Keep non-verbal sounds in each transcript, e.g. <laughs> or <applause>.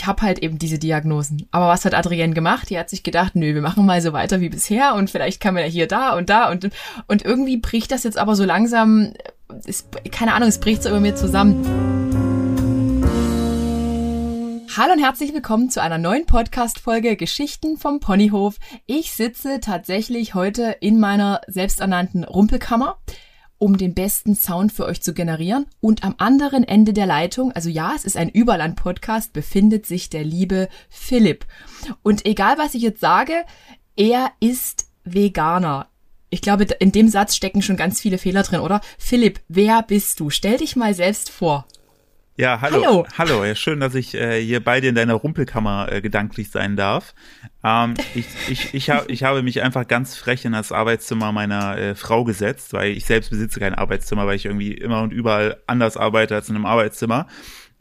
ich habe halt eben diese Diagnosen. Aber was hat Adrienne gemacht? Die hat sich gedacht, nö, wir machen mal so weiter wie bisher und vielleicht kann man ja hier, da und da und, und irgendwie bricht das jetzt aber so langsam, ist, keine Ahnung, es bricht so über mir zusammen. Hallo und herzlich willkommen zu einer neuen Podcast-Folge Geschichten vom Ponyhof. Ich sitze tatsächlich heute in meiner selbsternannten Rumpelkammer um den besten Sound für euch zu generieren. Und am anderen Ende der Leitung, also ja, es ist ein Überland-Podcast, befindet sich der liebe Philipp. Und egal, was ich jetzt sage, er ist Veganer. Ich glaube, in dem Satz stecken schon ganz viele Fehler drin, oder? Philipp, wer bist du? Stell dich mal selbst vor. Ja, hallo. Hallo. hallo. Ja, schön, dass ich äh, hier bei dir in deiner Rumpelkammer äh, gedanklich sein darf. Ähm, ich, ich, ich, hab, ich habe mich einfach ganz frech in das Arbeitszimmer meiner äh, Frau gesetzt, weil ich selbst besitze kein Arbeitszimmer, weil ich irgendwie immer und überall anders arbeite als in einem Arbeitszimmer.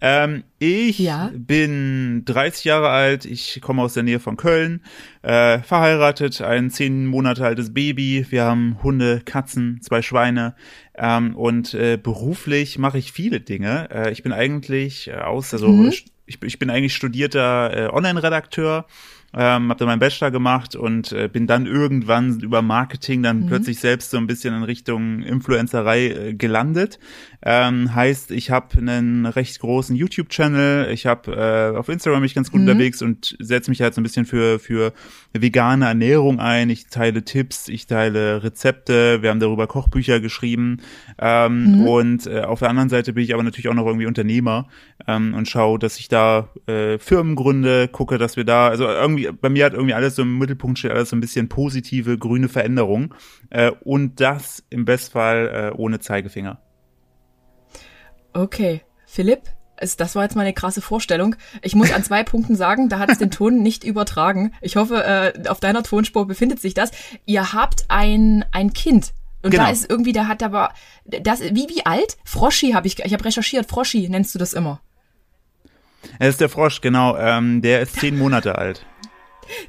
Ähm, ich ja. bin 30 Jahre alt, ich komme aus der Nähe von Köln, äh, verheiratet, ein zehn Monate altes Baby, wir haben Hunde, Katzen, zwei Schweine ähm, und äh, beruflich mache ich viele Dinge. Äh, ich bin eigentlich äh, aus, also mhm. ich, ich bin eigentlich studierter äh, Online-Redakteur ähm, habe dann meinen Bachelor gemacht und äh, bin dann irgendwann über Marketing dann mhm. plötzlich selbst so ein bisschen in Richtung Influencerei äh, gelandet. Ähm, heißt, ich habe einen recht großen YouTube-Channel, ich habe äh, auf Instagram mich ganz gut mhm. unterwegs und setze mich halt so ein bisschen für für vegane Ernährung ein. Ich teile Tipps, ich teile Rezepte, wir haben darüber Kochbücher geschrieben ähm, mhm. und äh, auf der anderen Seite bin ich aber natürlich auch noch irgendwie Unternehmer ähm, und schaue, dass ich da äh, Firmen gründe, gucke, dass wir da, also irgendwie bei mir hat irgendwie alles so im Mittelpunkt steht alles so ein bisschen positive grüne Veränderung äh, und das im Bestfall äh, ohne Zeigefinger. Okay, Philipp, das war jetzt mal eine krasse Vorstellung. Ich muss an zwei <laughs> Punkten sagen, da hat es den Ton nicht übertragen. Ich hoffe, äh, auf deiner Tonspur befindet sich das. Ihr habt ein, ein Kind. Und genau. da ist irgendwie, da hat aber, das, wie, wie alt? Froschi habe ich, ich habe recherchiert, Froschi nennst du das immer. Es ist der Frosch, genau. Ähm, der ist zehn Monate alt.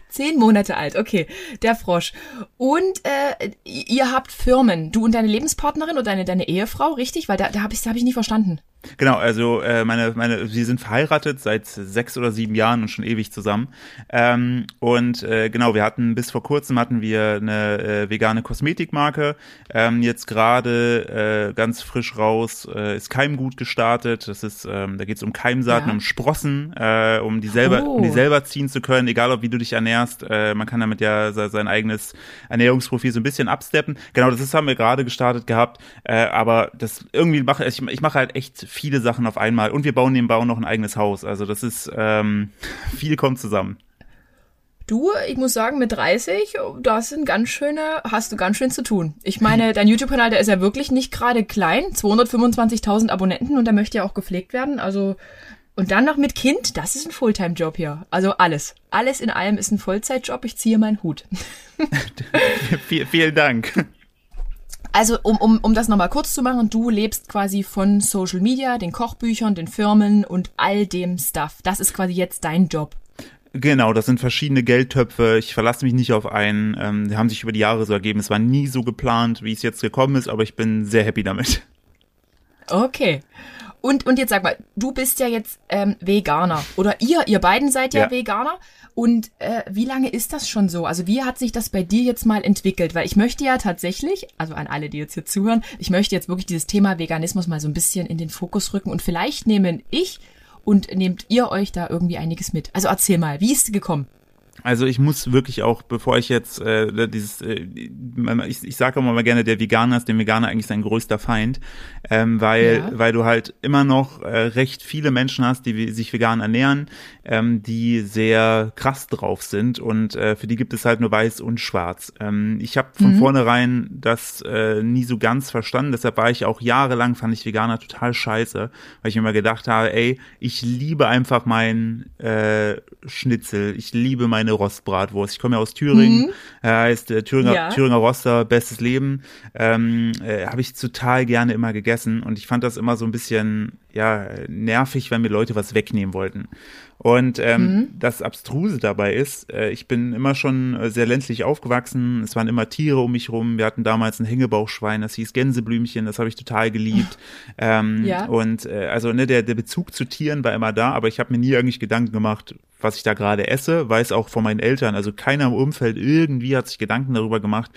Zehn Monate alt, okay. Der Frosch. Und äh, ihr habt Firmen, du und deine Lebenspartnerin oder deine, deine Ehefrau, richtig? Weil da, da habe ich, hab ich nicht verstanden. Genau, also äh, meine, meine, sie sind verheiratet seit sechs oder sieben Jahren und schon ewig zusammen. Ähm, und äh, genau, wir hatten bis vor kurzem hatten wir eine äh, vegane Kosmetikmarke. Ähm, jetzt gerade äh, ganz frisch raus äh, ist Keimgut gestartet. Das ist, ähm, da geht es um Keimsaaten, ja. um Sprossen, äh, um die selber, oh. um die selber ziehen zu können, egal ob wie du dich ernährst. Äh, man kann damit ja sein eigenes Ernährungsprofil so ein bisschen absteppen. Genau, das ist, haben wir gerade gestartet gehabt. Äh, aber das irgendwie mache ich, ich mache halt echt viele Sachen auf einmal und wir bauen nebenbei noch ein eigenes Haus. Also das ist ähm, <laughs> viel kommt zusammen. Du, ich muss sagen, mit 30, das sind ganz schöne, hast du ganz schön zu tun. Ich meine, dein YouTube-Kanal, der ist ja wirklich nicht gerade klein, 225.000 Abonnenten und der möchte ja auch gepflegt werden. Also und dann noch mit Kind, das ist ein Fulltime-Job hier. Also alles. Alles in allem ist ein Vollzeitjob. Ich ziehe meinen Hut. <laughs> <laughs> vielen Dank. Also, um, um, um das nochmal kurz zu machen, du lebst quasi von Social Media, den Kochbüchern, den Firmen und all dem Stuff. Das ist quasi jetzt dein Job. Genau, das sind verschiedene Geldtöpfe. Ich verlasse mich nicht auf einen. Ähm, die haben sich über die Jahre so ergeben. Es war nie so geplant, wie es jetzt gekommen ist, aber ich bin sehr happy damit. Okay. Und, und jetzt sag mal, du bist ja jetzt ähm, Veganer. Oder ihr, ihr beiden seid ja, ja. Veganer. Und äh, wie lange ist das schon so? Also wie hat sich das bei dir jetzt mal entwickelt? Weil ich möchte ja tatsächlich, also an alle, die jetzt hier zuhören, ich möchte jetzt wirklich dieses Thema Veganismus mal so ein bisschen in den Fokus rücken und vielleicht nehmen ich und nehmt ihr euch da irgendwie einiges mit. Also erzähl mal, wie ist es gekommen? Also ich muss wirklich auch, bevor ich jetzt äh, dieses, äh, ich, ich sage immer mal gerne, der Veganer ist dem Veganer eigentlich sein größter Feind, ähm, weil ja. weil du halt immer noch äh, recht viele Menschen hast, die sich vegan ernähren, ähm, die sehr krass drauf sind und äh, für die gibt es halt nur weiß und schwarz. Ähm, ich habe von mhm. vornherein das äh, nie so ganz verstanden, deshalb war ich auch jahrelang fand ich Veganer total scheiße, weil ich mir immer gedacht habe, ey, ich liebe einfach mein äh, Schnitzel, ich liebe mein meine Rostbratwurst. Ich komme ja aus Thüringen, mhm. äh, heißt äh, Thüringer, ja. Thüringer Roster, bestes Leben. Ähm, äh, Habe ich total gerne immer gegessen und ich fand das immer so ein bisschen ja nervig, wenn mir Leute was wegnehmen wollten. Und ähm, mhm. das Abstruse dabei ist, äh, ich bin immer schon äh, sehr ländlich aufgewachsen. Es waren immer Tiere um mich rum. Wir hatten damals ein Hängebauchschwein, das hieß Gänseblümchen, das habe ich total geliebt. <laughs> ähm, ja. Und äh, also ne, der, der Bezug zu Tieren war immer da, aber ich habe mir nie eigentlich Gedanken gemacht, was ich da gerade esse. Weiß auch von meinen Eltern, also keiner im Umfeld irgendwie hat sich Gedanken darüber gemacht,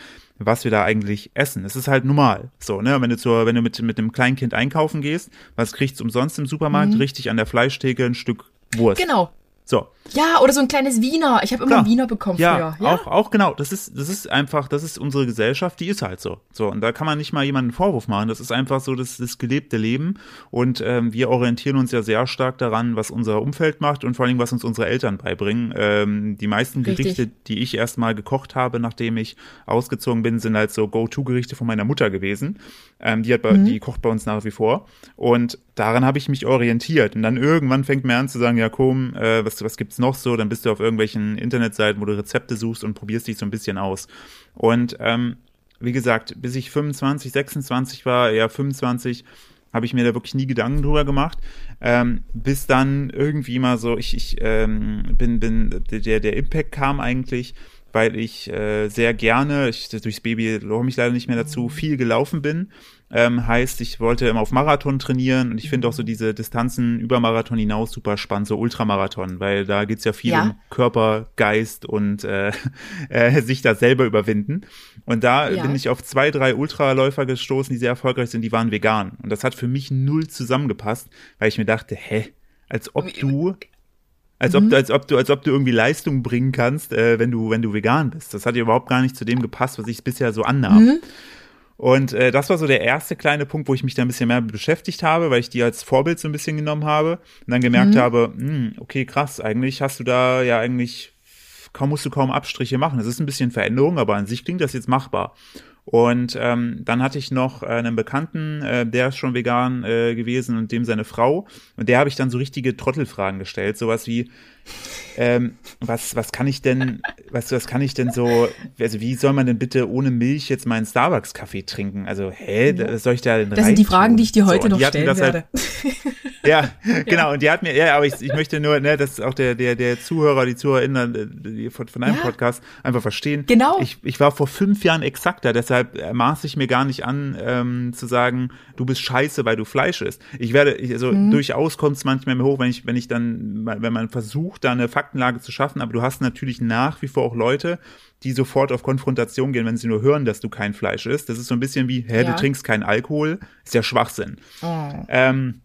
was wir da eigentlich essen. Es ist halt normal. So, ne, wenn du zur, wenn du mit, mit einem Kleinkind einkaufen gehst, was kriegst du umsonst im Supermarkt? Mhm. Richtig an der Fleischtheke ein Stück Wurst. Genau. So. Ja, oder so ein kleines Wiener. Ich habe immer einen Wiener bekommen ja, früher. Ja, auch, auch genau. Das ist, das ist einfach, das ist unsere Gesellschaft, die ist halt so. So, und da kann man nicht mal jemanden einen Vorwurf machen. Das ist einfach so das, das gelebte Leben. Und ähm, wir orientieren uns ja sehr stark daran, was unser Umfeld macht und vor allem, was uns unsere Eltern beibringen. Ähm, die meisten Gerichte, Richtig. die ich erstmal gekocht habe, nachdem ich ausgezogen bin, sind halt so Go-To-Gerichte von meiner Mutter gewesen. Ähm, die, hat bei, mhm. die kocht bei uns nach wie vor. Und daran habe ich mich orientiert. Und dann irgendwann fängt mir an zu sagen, ja komm, äh, was, was gibt's noch so? Dann bist du auf irgendwelchen Internetseiten, wo du Rezepte suchst und probierst dich so ein bisschen aus. Und ähm, wie gesagt, bis ich 25, 26 war, ja 25, habe ich mir da wirklich nie Gedanken drüber gemacht. Ähm, bis dann irgendwie mal so, ich, ich ähm, bin, bin, der, der Impact kam eigentlich, weil ich äh, sehr gerne, ich, durchs Baby lohre mich leider nicht mehr dazu, viel gelaufen bin ähm, heißt, ich wollte immer auf Marathon trainieren und ich finde auch so diese Distanzen über Marathon hinaus super spannend, so Ultramarathon, weil da geht's ja viel ja. um Körper, Geist und äh, <laughs> äh, sich da selber überwinden. Und da ja. bin ich auf zwei, drei Ultraläufer gestoßen, die sehr erfolgreich sind, die waren vegan. Und das hat für mich null zusammengepasst, weil ich mir dachte, hä, als ob du als ob, mhm. als ob du, als ob du irgendwie Leistung bringen kannst, äh, wenn du, wenn du vegan bist. Das hat ja überhaupt gar nicht zu dem gepasst, was ich bisher so annahm. Mhm. Und äh, das war so der erste kleine Punkt, wo ich mich da ein bisschen mehr beschäftigt habe, weil ich die als Vorbild so ein bisschen genommen habe und dann gemerkt mhm. habe, mh, hm, okay, krass, eigentlich hast du da ja eigentlich kaum musst du kaum Abstriche machen. Das ist ein bisschen Veränderung, aber an sich klingt das jetzt machbar. Und ähm, dann hatte ich noch äh, einen Bekannten, äh, der ist schon vegan äh, gewesen und dem seine Frau. Und der habe ich dann so richtige Trottelfragen gestellt, sowas wie, ähm, was, was kann ich denn, was, was kann ich denn so, also wie soll man denn bitte ohne Milch jetzt meinen Starbucks-Kaffee trinken? Also, hä, was soll ich da denn Das sind die Fragen, die ich dir heute so, noch stellen halt werde. <laughs> Halt, <laughs> ja, genau, und die hat mir, ja, aber ich, ich möchte nur, ne, dass auch der, der, der Zuhörer, die ZuhörerInnen die von, von einem ja. Podcast einfach verstehen. Genau. Ich, ich war vor fünf Jahren exakter, deshalb maß ich mir gar nicht an, ähm, zu sagen, du bist scheiße, weil du Fleisch isst. Ich werde, ich, also mhm. durchaus kommt es manchmal mir hoch, wenn ich, wenn ich dann, wenn man versucht, da eine Faktenlage zu schaffen, aber du hast natürlich nach wie vor auch Leute, die sofort auf Konfrontation gehen, wenn sie nur hören, dass du kein Fleisch isst. Das ist so ein bisschen wie, hä, ja. du trinkst keinen Alkohol, ist ja Schwachsinn. Oh. Ähm,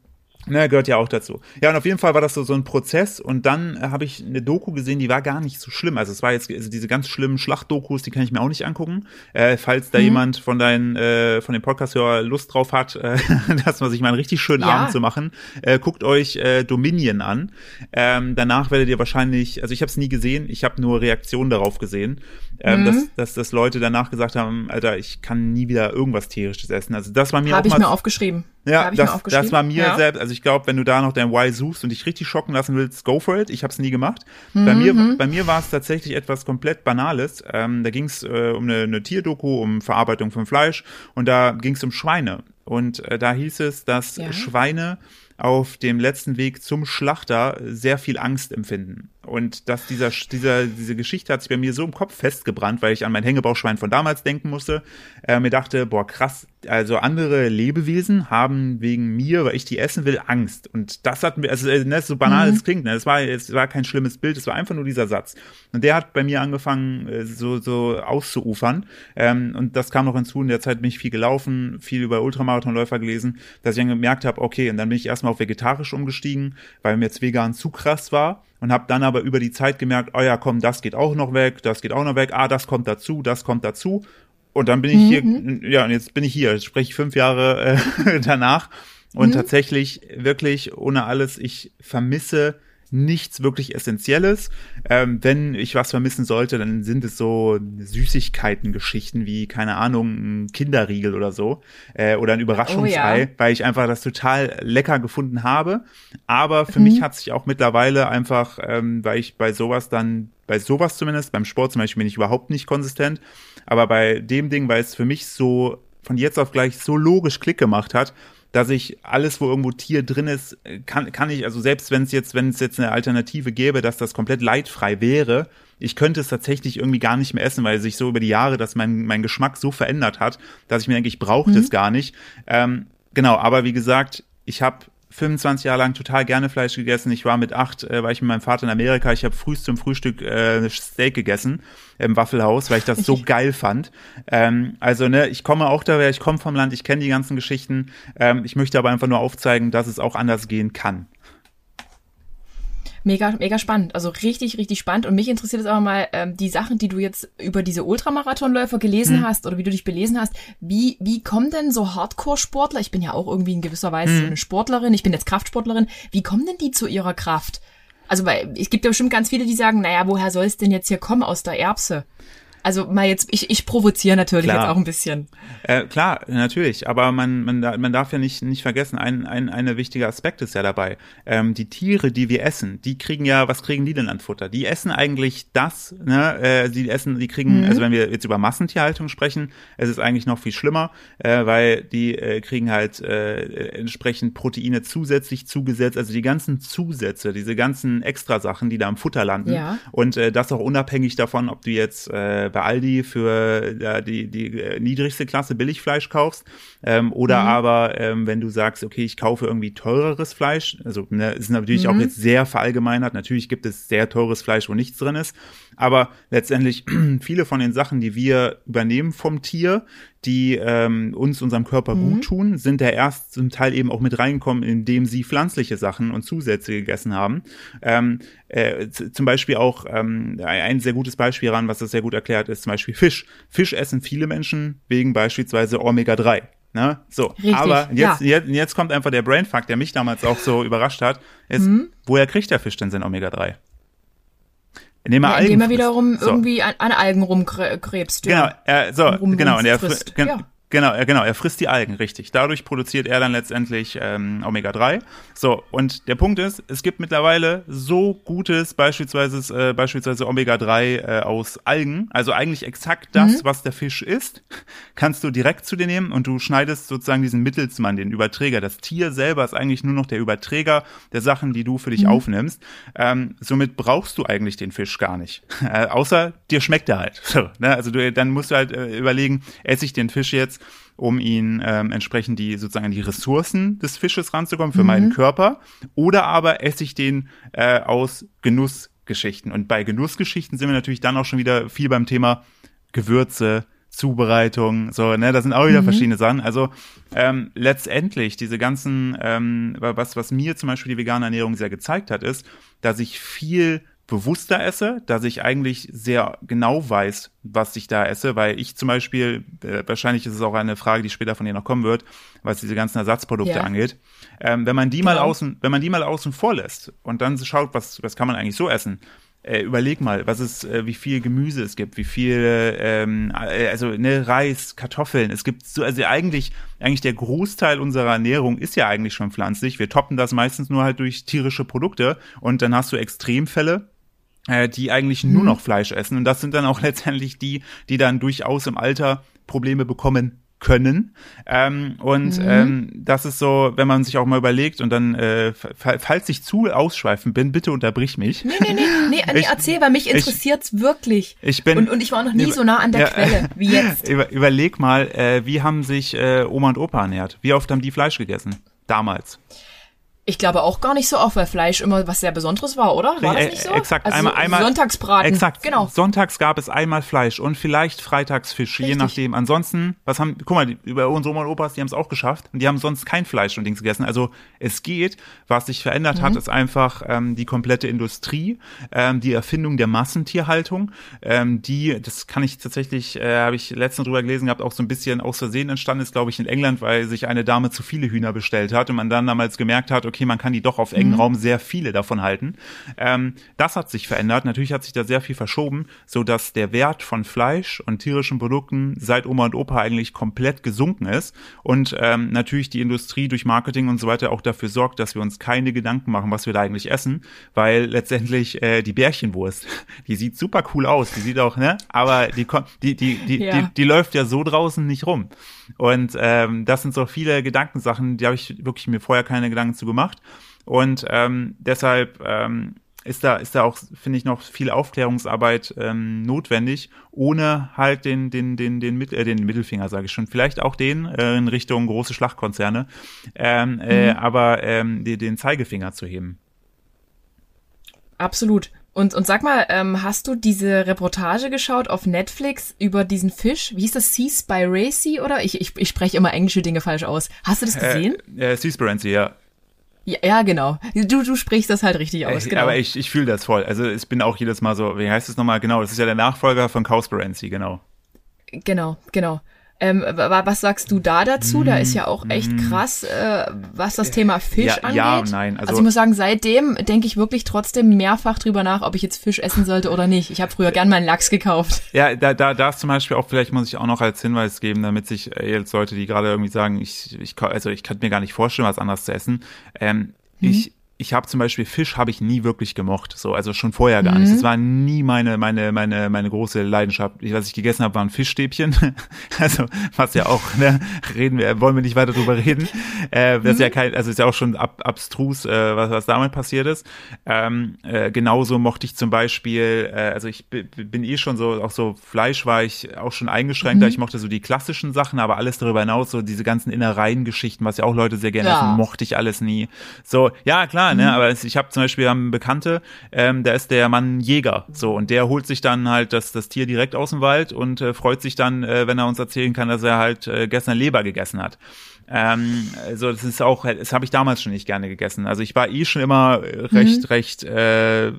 Ne, gehört ja auch dazu. Ja, und auf jeden Fall war das so, so ein Prozess und dann äh, habe ich eine Doku gesehen, die war gar nicht so schlimm. Also es war jetzt also diese ganz schlimmen Schlachtdokus, die kann ich mir auch nicht angucken. Äh, falls da mhm. jemand von deinen äh, von dem Podcast-Hörer Lust drauf hat, äh, <laughs> dass man sich mal einen richtig schönen ja. Abend zu machen, äh, guckt euch äh, Dominion an. Ähm, danach werdet ihr wahrscheinlich, also ich habe es nie gesehen, ich habe nur Reaktionen darauf gesehen, ähm, mhm. dass, dass, dass Leute danach gesagt haben, Alter, ich kann nie wieder irgendwas tierisches essen. Also das war mir Hab auch ich mal, mir aufgeschrieben. Ja, das, das war mir ja. selbst, also ich glaube, wenn du da noch dein Why suchst und dich richtig schocken lassen willst, go for it. Ich habe es nie gemacht. Mhm. Bei mir, bei mir war es tatsächlich etwas komplett Banales. Ähm, da ging es äh, um eine, eine Tierdoku, um Verarbeitung von Fleisch und da ging es um Schweine. Und äh, da hieß es, dass ja. Schweine auf dem letzten Weg zum Schlachter sehr viel Angst empfinden. Und dass dieser, dieser, diese Geschichte hat sich bei mir so im Kopf festgebrannt, weil ich an mein Hängebauchschwein von damals denken musste. Äh, mir dachte, boah, krass, also andere Lebewesen haben wegen mir, weil ich die essen will, Angst. Und das hat mir, also äh, ne, so banal mhm. es klingt, ne, es war, es war kein schlimmes Bild, es war einfach nur dieser Satz. Und der hat bei mir angefangen, äh, so, so auszuufern. Ähm, und das kam noch hinzu, in der Zeit bin ich viel gelaufen, viel über Ultramarathonläufer gelesen, dass ich dann gemerkt habe, okay, und dann bin ich erstmal auf vegetarisch umgestiegen, weil mir jetzt vegan zu krass war und habe dann aber über die Zeit gemerkt, oh ja, komm, das geht auch noch weg, das geht auch noch weg, ah, das kommt dazu, das kommt dazu. Und dann bin ich mhm. hier, ja, und jetzt bin ich hier, jetzt spreche ich fünf Jahre äh, <laughs> danach. Und mhm. tatsächlich, wirklich, ohne alles, ich vermisse nichts wirklich Essentielles. Ähm, wenn ich was vermissen sollte, dann sind es so Süßigkeiten-Geschichten wie, keine Ahnung, ein Kinderriegel oder so. Äh, oder ein Überraschungsei, oh, ja. weil ich einfach das total lecker gefunden habe. Aber für mhm. mich hat sich auch mittlerweile einfach, ähm, weil ich bei sowas dann bei sowas zumindest, beim Sport zum Beispiel bin ich überhaupt nicht konsistent, aber bei dem Ding, weil es für mich so von jetzt auf gleich so logisch Klick gemacht hat, dass ich alles, wo irgendwo Tier drin ist, kann, kann ich, also selbst wenn es jetzt, wenn es jetzt eine Alternative gäbe, dass das komplett leidfrei wäre, ich könnte es tatsächlich irgendwie gar nicht mehr essen, weil sich so über die Jahre, dass mein, mein Geschmack so verändert hat, dass ich mir denke, ich brauche das mhm. gar nicht. Ähm, genau, aber wie gesagt, ich habe 25 Jahre lang total gerne Fleisch gegessen. Ich war mit acht, äh, war ich mit meinem Vater in Amerika. Ich habe frühst zum Frühstück äh, Steak gegessen im Waffelhaus, weil ich das so <laughs> geil fand. Ähm, also ne, ich komme auch daher, ich komme vom Land, ich kenne die ganzen Geschichten. Ähm, ich möchte aber einfach nur aufzeigen, dass es auch anders gehen kann. Mega, mega spannend. Also richtig, richtig spannend. Und mich interessiert jetzt aber mal ähm, die Sachen, die du jetzt über diese Ultramarathonläufer gelesen hm. hast oder wie du dich belesen hast. Wie, wie kommen denn so Hardcore-Sportler, ich bin ja auch irgendwie in gewisser Weise hm. so eine Sportlerin, ich bin jetzt Kraftsportlerin, wie kommen denn die zu ihrer Kraft? Also weil es gibt ja bestimmt ganz viele, die sagen, naja, woher soll es denn jetzt hier kommen aus der Erbse? Also mal jetzt, ich, ich provoziere natürlich klar. jetzt auch ein bisschen. Äh, klar, natürlich, aber man, man, man darf ja nicht, nicht vergessen, ein, ein, ein wichtiger Aspekt ist ja dabei. Ähm, die Tiere, die wir essen, die kriegen ja, was kriegen die denn an Futter? Die essen eigentlich das, ne? Äh, die essen, die kriegen, mhm. also wenn wir jetzt über Massentierhaltung sprechen, es ist eigentlich noch viel schlimmer, äh, weil die äh, kriegen halt äh, entsprechend Proteine zusätzlich zugesetzt, also die ganzen Zusätze, diese ganzen Extrasachen, die da im Futter landen. Ja. Und äh, das auch unabhängig davon, ob du jetzt äh, bei Aldi für ja, die, die äh, niedrigste Klasse Billigfleisch kaufst ähm, oder mhm. aber ähm, wenn du sagst, okay, ich kaufe irgendwie teureres Fleisch, also ne, ist natürlich mhm. auch jetzt sehr verallgemeinert, natürlich gibt es sehr teures Fleisch, wo nichts drin ist, aber letztendlich <clears throat> viele von den Sachen, die wir übernehmen vom Tier, die ähm, uns, unserem Körper mhm. gut tun, sind ja erst zum Teil eben auch mit reinkommen, indem sie pflanzliche Sachen und Zusätze gegessen haben. Ähm, äh, zum Beispiel auch ähm, ein sehr gutes Beispiel ran, was das sehr gut erklärt, ist zum Beispiel Fisch. Fisch essen viele Menschen wegen beispielsweise Omega-3. Ne? So, Richtig, aber jetzt, ja. jetzt, jetzt kommt einfach der Brainfuck, der mich damals auch so <laughs> überrascht hat, ist, mhm. woher kriegt der Fisch denn sein Omega-3? Indem er, ja, indem er wiederum so. irgendwie an, an Algen rumkrebst. Ja. Genau, er, so, genau, und er frisst. Ja. Genau, er, genau, er frisst die Algen, richtig. Dadurch produziert er dann letztendlich ähm, Omega-3. So, und der Punkt ist, es gibt mittlerweile so gutes, beispielsweise, äh, beispielsweise Omega-3 äh, aus Algen, also eigentlich exakt das, mhm. was der Fisch isst, kannst du direkt zu dir nehmen und du schneidest sozusagen diesen Mittelsmann, den Überträger. Das Tier selber ist eigentlich nur noch der Überträger der Sachen, die du für dich mhm. aufnimmst. Ähm, somit brauchst du eigentlich den Fisch gar nicht. Äh, außer dir schmeckt er halt. <laughs> So, ne? Also du, dann musst du halt äh, überlegen, esse ich den Fisch jetzt um ihn ähm, entsprechend die sozusagen die Ressourcen des Fisches ranzukommen für mhm. meinen Körper, oder aber esse ich den äh, aus Genussgeschichten. Und bei Genussgeschichten sind wir natürlich dann auch schon wieder viel beim Thema Gewürze, Zubereitung, so, ne, das sind auch wieder mhm. verschiedene Sachen. Also ähm, letztendlich diese ganzen, ähm, was, was mir zum Beispiel die vegane Ernährung sehr gezeigt hat, ist, dass ich viel bewusster esse, dass ich eigentlich sehr genau weiß, was ich da esse, weil ich zum Beispiel, äh, wahrscheinlich ist es auch eine Frage, die später von dir noch kommen wird, was diese ganzen Ersatzprodukte ja. angeht. Ähm, wenn man die genau. mal außen, wenn man die mal außen vor lässt und dann schaut, was, was kann man eigentlich so essen, äh, überleg mal, was ist, äh, wie viel Gemüse es gibt, wie viel, ähm, äh, also ne, Reis, Kartoffeln. Es gibt so, also eigentlich, eigentlich der Großteil unserer Ernährung ist ja eigentlich schon pflanzlich. Wir toppen das meistens nur halt durch tierische Produkte und dann hast du Extremfälle, äh, die eigentlich nur mhm. noch Fleisch essen. Und das sind dann auch <laughs> letztendlich die, die dann durchaus im Alter Probleme bekommen können. Ähm, und mhm. ähm, das ist so, wenn man sich auch mal überlegt und dann, äh, falls ich zu ausschweifend bin, bitte unterbrich mich. Nee, nee, nee, <laughs> nee, nee ich, erzähl, weil mich interessiert's ich, wirklich. Ich bin, und, und ich war noch nie über, so nah an der ja, Quelle wie <laughs> jetzt. Über, überleg mal, äh, wie haben sich äh, Oma und Opa ernährt? Wie oft haben die Fleisch gegessen? Damals. Ich glaube auch gar nicht so oft, weil Fleisch immer was sehr Besonderes war, oder? War das nicht so? Exakt, also einmal, einmal. Sonntagsbraten. Exakt, genau. Sonntags gab es einmal Fleisch und vielleicht Freitagsfisch, Richtig. je nachdem. Ansonsten, was haben, guck mal, die, über unsere Oma und Opas, die haben es auch geschafft und die haben sonst kein Fleisch und Dings gegessen. Also es geht. Was sich verändert mhm. hat, ist einfach ähm, die komplette Industrie, ähm, die Erfindung der Massentierhaltung, ähm, die, das kann ich tatsächlich, äh, habe ich letztens drüber gelesen gehabt, auch so ein bisschen aus Versehen entstanden ist, glaube ich, in England, weil sich eine Dame zu viele Hühner bestellt hat und man dann damals gemerkt hat, okay, okay, man kann die doch auf engen mhm. Raum sehr viele davon halten. Ähm, das hat sich verändert. Natürlich hat sich da sehr viel verschoben, so dass der Wert von Fleisch und tierischen Produkten seit Oma und Opa eigentlich komplett gesunken ist und ähm, natürlich die Industrie durch Marketing und so weiter auch dafür sorgt, dass wir uns keine Gedanken machen, was wir da eigentlich essen, weil letztendlich äh, die Bärchenwurst, <laughs> die sieht super cool aus, die sieht auch, ne, aber die die die die, ja. die, die läuft ja so draußen nicht rum. Und ähm, das sind so viele Gedankensachen, die habe ich wirklich mir vorher keine Gedanken zu gemacht. Und ähm, deshalb ähm, ist da ist da auch finde ich noch viel Aufklärungsarbeit ähm, notwendig, ohne halt den den den den, äh, den Mittelfinger sage ich schon, vielleicht auch den äh, in Richtung große Schlachtkonzerne, ähm, äh, mhm. aber ähm, den, den Zeigefinger zu heben. Absolut. Und, und sag mal, ähm, hast du diese Reportage geschaut auf Netflix über diesen Fisch? Wie hieß das? Seaspiracy oder? Ich, ich, ich spreche immer englische Dinge falsch aus. Hast du das gesehen? Äh, äh, Seaspiracy, ja. Ja, ja, genau. Du, du sprichst das halt richtig aus. Genau. Aber ich, ich fühle das voll. Also ich bin auch jedes Mal so, wie heißt es nochmal? Genau, das ist ja der Nachfolger von Cowspiracy, genau. Genau, genau. Ähm, was sagst du da dazu? Da ist ja auch echt mm. krass, äh, was das Thema Fisch ja, angeht. Ja nein. Also, also ich muss sagen, seitdem denke ich wirklich trotzdem mehrfach drüber nach, ob ich jetzt Fisch essen sollte oder nicht. Ich habe früher gern meinen Lachs gekauft. Ja, da, da, da ist zum Beispiel auch, vielleicht muss ich auch noch als Hinweis geben, damit sich äh, jetzt Leute, die gerade irgendwie sagen, ich, ich, also ich könnte mir gar nicht vorstellen, was anderes zu essen. Ähm, mhm. Ich ich habe zum Beispiel Fisch habe ich nie wirklich gemocht, so also schon vorher gar mhm. nicht. Das war nie meine meine meine meine große Leidenschaft. Was ich gegessen habe, waren Fischstäbchen. <laughs> also was ja auch ne, reden wir wollen wir nicht weiter drüber reden. Äh, das mhm. ist ja mhm. kein also ist ja auch schon ab, abstrus, äh, was was damit passiert ist. Ähm, äh, genauso mochte ich zum Beispiel, äh, also ich bin eh schon so auch so Fleisch war ich auch schon eingeschränkter. Mhm. Ich mochte so die klassischen Sachen, aber alles darüber hinaus so diese ganzen Innereien-Geschichten, was ja auch Leute sehr gerne ja. essen, mochte ich alles nie. So ja klar ne? Mhm. Aber ich habe zum Beispiel einen Bekannte, ähm, da ist der Mann Jäger, so und der holt sich dann halt das das Tier direkt aus dem Wald und äh, freut sich dann, äh, wenn er uns erzählen kann, dass er halt äh, gestern Leber gegessen hat. Ähm, also das ist auch, das habe ich damals schon nicht gerne gegessen. Also ich war eh schon immer recht, mhm. recht äh,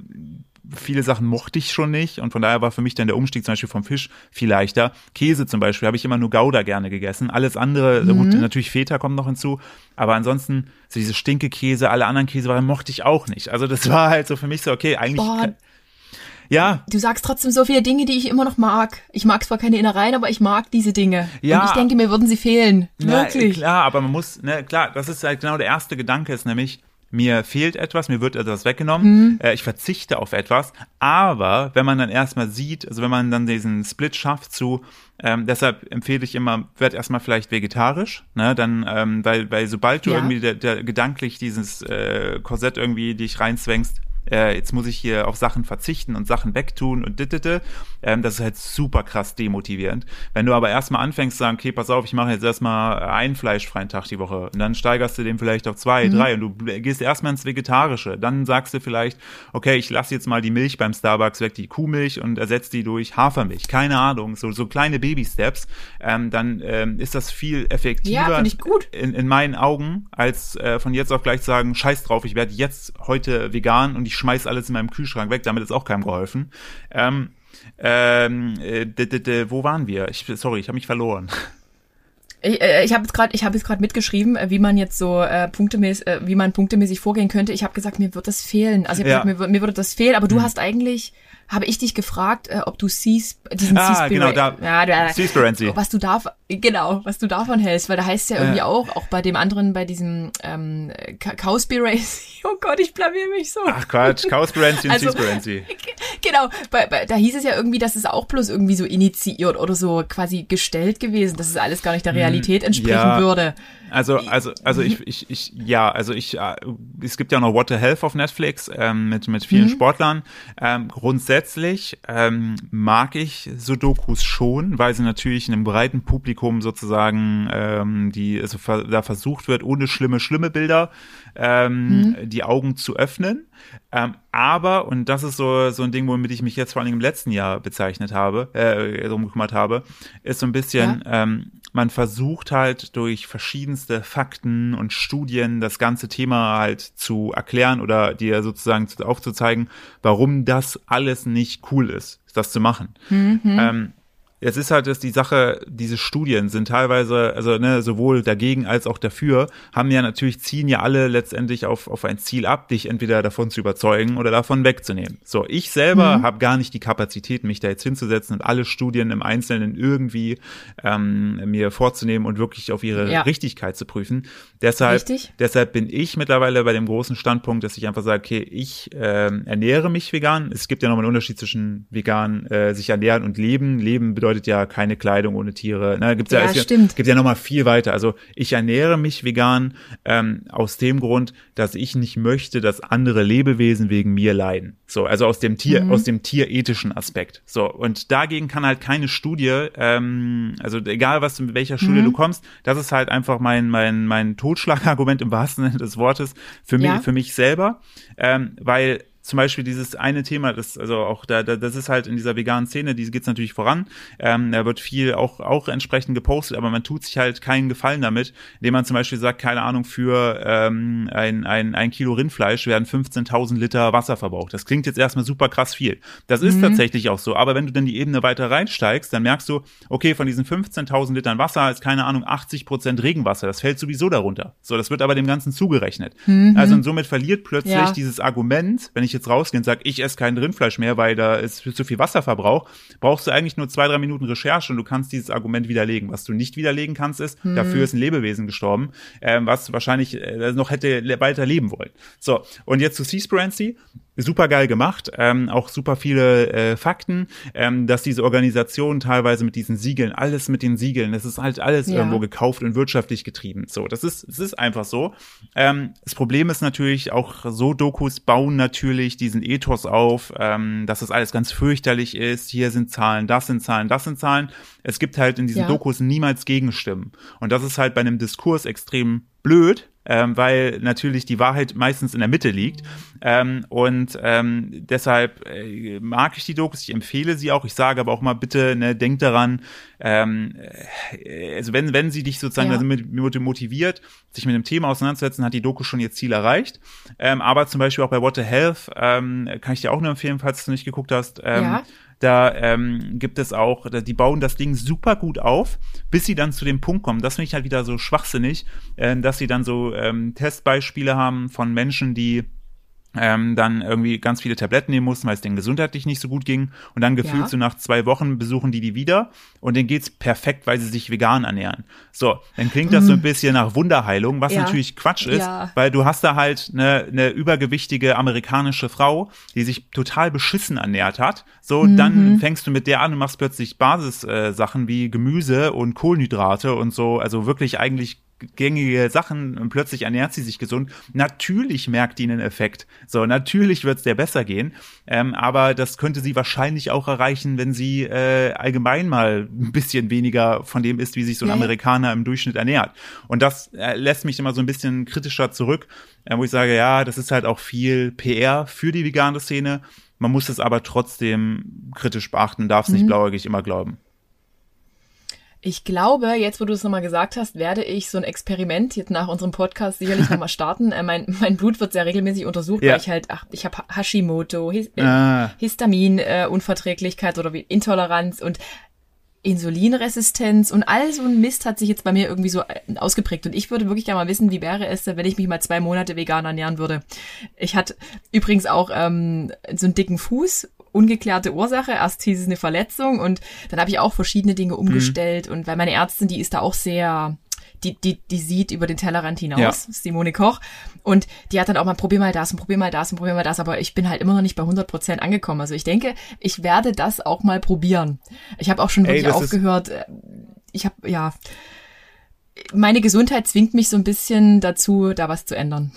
viele Sachen mochte ich schon nicht und von daher war für mich dann der Umstieg zum Beispiel vom Fisch viel leichter. Käse zum Beispiel habe ich immer nur Gouda gerne gegessen. Alles andere, mhm. gut, natürlich Feta kommt noch hinzu, aber ansonsten so diese Stinkekäse, alle anderen Käsewaren mochte ich auch nicht. Also das <laughs> war halt so für mich so, okay, eigentlich. Boah. Ja. Du sagst trotzdem so viele Dinge, die ich immer noch mag. Ich mag zwar keine Innereien, aber ich mag diese Dinge. Ja. Und ich denke, mir würden sie fehlen. Wirklich. Na, klar, aber man muss, ne, klar, das ist halt genau der erste Gedanke, ist nämlich, mir fehlt etwas, mir wird etwas weggenommen, mhm. äh, ich verzichte auf etwas, aber wenn man dann erstmal sieht, also wenn man dann diesen Split schafft zu, ähm, deshalb empfehle ich immer, werd erstmal vielleicht vegetarisch, ne, dann, ähm, weil, weil sobald du ja. irgendwie der, der, gedanklich dieses äh, Korsett irgendwie dich reinzwängst, äh, jetzt muss ich hier auf Sachen verzichten und Sachen wegtun und dittete, ähm, das ist halt super krass demotivierend. Wenn du aber erstmal anfängst zu sagen, okay, pass auf, ich mache jetzt erstmal einen fleischfreien Tag die Woche und dann steigerst du den vielleicht auf zwei, mhm. drei und du gehst erstmal ins Vegetarische, dann sagst du vielleicht, okay, ich lasse jetzt mal die Milch beim Starbucks weg, die Kuhmilch und ersetze die durch Hafermilch, keine Ahnung, so, so kleine Baby-Steps, ähm, dann ähm, ist das viel effektiver ja, ich gut. In, in meinen Augen, als äh, von jetzt auf gleich zu sagen, scheiß drauf, ich werde jetzt heute vegan und ich schmeiß alles in meinem Kühlschrank weg, damit ist auch keinem geholfen. Ähm, ähm, äh, wo waren wir? Ich, sorry, ich habe mich verloren. Ich, äh, ich habe jetzt gerade, ich habe jetzt gerade mitgeschrieben, äh, wie man jetzt so äh, punktemäßig, äh, wie man punktemäßig vorgehen könnte. Ich habe gesagt, mir wird das fehlen. Also ich ja. gesagt, mir, mir würde das fehlen. Aber du hm. hast eigentlich habe ich dich gefragt, äh, ob du Seas, diesen ah, Seaspira genau, da, ja, da, Seaspirancy. was du da, genau, was du davon hältst, weil da heißt ja irgendwie äh. auch, auch bei dem anderen, bei diesem ähm, Cowspiracy, <laughs> oh Gott, ich blamier mich so. Ach Quatsch, Cowspiracy und also, Seaspirancy. <laughs> Genau, bei, bei, da hieß es ja irgendwie, dass es auch bloß irgendwie so initiiert oder so quasi gestellt gewesen, dass es alles gar nicht der hm, Realität entsprechen ja. würde. Also, also, also ich, ich, ich, ja, also ich, äh, es gibt ja noch What the Health auf Netflix ähm, mit mit vielen mhm. Sportlern. Ähm, grundsätzlich ähm, mag ich Sudokus schon, weil sie natürlich in einem breiten Publikum sozusagen ähm, die also da versucht wird, ohne schlimme, schlimme Bilder ähm, mhm. die Augen zu öffnen. Ähm, aber, und das ist so, so ein Ding, womit ich mich jetzt vor allem im letzten Jahr bezeichnet habe, äh, drum gekümmert habe, ist so ein bisschen, ja. ähm, man versucht halt durch verschiedenste Fakten und Studien das ganze Thema halt zu erklären oder dir sozusagen aufzuzeigen, warum das alles nicht cool ist, das zu machen. Mhm. Ähm, Jetzt ist halt dass die Sache, diese Studien sind teilweise, also ne, sowohl dagegen als auch dafür, haben ja natürlich, ziehen ja alle letztendlich auf, auf ein Ziel ab, dich entweder davon zu überzeugen oder davon wegzunehmen. So, ich selber mhm. habe gar nicht die Kapazität, mich da jetzt hinzusetzen und alle Studien im Einzelnen irgendwie ähm, mir vorzunehmen und wirklich auf ihre ja. Richtigkeit zu prüfen. Deshalb, deshalb bin ich mittlerweile bei dem großen Standpunkt, dass ich einfach sage, okay, ich äh, ernähre mich vegan. Es gibt ja nochmal einen Unterschied zwischen vegan äh, sich ernähren und leben. Leben bedeutet ja keine Kleidung ohne Tiere. Ne, gibt's ja, ja es gibt ja noch mal viel weiter. Also ich ernähre mich vegan ähm, aus dem Grund, dass ich nicht möchte, dass andere Lebewesen wegen mir leiden. So, also aus dem Tier, mhm. aus dem tierethischen Aspekt. So und dagegen kann halt keine Studie, ähm, also egal was mit welcher Studie mhm. du kommst, das ist halt einfach mein mein mein Totschlagargument im wahrsten Sinne des Wortes für mich ja. für mich selber, ähm, weil zum Beispiel dieses eine Thema, das also auch da, da das ist halt in dieser veganen Szene, die geht's natürlich voran. Ähm, da wird viel auch auch entsprechend gepostet, aber man tut sich halt keinen Gefallen damit, indem man zum Beispiel sagt, keine Ahnung, für ähm, ein, ein, ein Kilo Rindfleisch werden 15.000 Liter Wasser verbraucht. Das klingt jetzt erstmal super krass viel. Das ist mhm. tatsächlich auch so, aber wenn du dann die Ebene weiter reinsteigst, dann merkst du, okay, von diesen 15.000 Litern Wasser ist keine Ahnung 80 Prozent Regenwasser. Das fällt sowieso darunter. So, das wird aber dem Ganzen zugerechnet. Mhm. Also und somit verliert plötzlich ja. dieses Argument, wenn ich jetzt rausgehe und sage, ich esse kein Rindfleisch mehr, weil da ist zu viel Wasserverbrauch, brauchst du eigentlich nur zwei, drei Minuten Recherche und du kannst dieses Argument widerlegen. Was du nicht widerlegen kannst, ist, hm. dafür ist ein Lebewesen gestorben, ähm, was wahrscheinlich äh, noch hätte weiter leben wollen. So, und jetzt zu Seasprancy super geil gemacht, ähm, auch super viele äh, Fakten, ähm, dass diese Organisation teilweise mit diesen Siegeln, alles mit den Siegeln, das ist halt alles ja. irgendwo gekauft und wirtschaftlich getrieben. So, das ist, es ist einfach so. Ähm, das Problem ist natürlich auch so Dokus bauen natürlich diesen Ethos auf, ähm, dass das alles ganz fürchterlich ist. Hier sind Zahlen, das sind Zahlen, das sind Zahlen. Es gibt halt in diesen ja. Dokus niemals Gegenstimmen und das ist halt bei einem Diskurs extrem blöd, ähm, weil natürlich die Wahrheit meistens in der Mitte liegt. Ähm, und ähm, deshalb äh, mag ich die Dokus, ich empfehle sie auch. Ich sage aber auch mal bitte, ne, denk daran, ähm, äh, also wenn, wenn sie dich sozusagen ja. damit motiviert, sich mit dem Thema auseinanderzusetzen, hat die Doku schon ihr Ziel erreicht. Ähm, aber zum Beispiel auch bei What the Health ähm, kann ich dir auch nur empfehlen, falls du nicht geguckt hast. Ähm, ja da ähm, gibt es auch, die bauen das Ding super gut auf, bis sie dann zu dem Punkt kommen. Das finde ich halt wieder so schwachsinnig, äh, dass sie dann so ähm, Testbeispiele haben von Menschen, die ähm, dann irgendwie ganz viele Tabletten nehmen mussten, weil es denen gesundheitlich nicht so gut ging. Und dann gefühlt ja. so nach zwei Wochen besuchen die die wieder und denen geht's perfekt, weil sie sich vegan ernähren. So, dann klingt das so ein bisschen nach Wunderheilung, was ja. natürlich Quatsch ist, ja. weil du hast da halt eine, eine übergewichtige amerikanische Frau, die sich total beschissen ernährt hat. So, mhm. dann fängst du mit der an und machst plötzlich Basissachen äh, wie Gemüse und Kohlenhydrate und so, also wirklich eigentlich gängige Sachen und plötzlich ernährt sie sich gesund. Natürlich merkt die einen Effekt. So, natürlich wird es der besser gehen. Ähm, aber das könnte sie wahrscheinlich auch erreichen, wenn sie äh, allgemein mal ein bisschen weniger von dem ist, wie sich so ein Amerikaner im Durchschnitt ernährt. Und das äh, lässt mich immer so ein bisschen kritischer zurück, äh, wo ich sage, ja, das ist halt auch viel PR für die vegane Szene. Man muss es aber trotzdem kritisch beachten, darf es mhm. nicht blauäugig immer glauben. Ich glaube, jetzt wo du es nochmal gesagt hast, werde ich so ein Experiment jetzt nach unserem Podcast sicherlich <laughs> nochmal starten. Äh, mein, mein Blut wird sehr regelmäßig untersucht, ja. weil ich halt, ach, ich habe Hashimoto, His äh, ah. Histaminunverträglichkeit äh, oder wie Intoleranz und Insulinresistenz und all so ein Mist hat sich jetzt bei mir irgendwie so äh, ausgeprägt. Und ich würde wirklich gerne mal wissen, wie wäre es, wenn ich mich mal zwei Monate vegan ernähren würde. Ich hatte übrigens auch ähm, so einen dicken Fuß ungeklärte Ursache. Erst hieß es eine Verletzung und dann habe ich auch verschiedene Dinge mhm. umgestellt mhm. und weil meine Ärztin, die ist da auch sehr die, die, die sieht über den Tellerrand hinaus, ja. Simone Koch. Und die hat dann auch mal, probier mal das und probier mal das und probier mal das, aber ich bin halt immer noch nicht bei 100 Prozent angekommen. Also ich denke, ich werde das auch mal probieren. Ich habe auch schon wirklich Ey, aufgehört, äh, ich habe, ja, meine Gesundheit zwingt mich so ein bisschen dazu, da was zu ändern.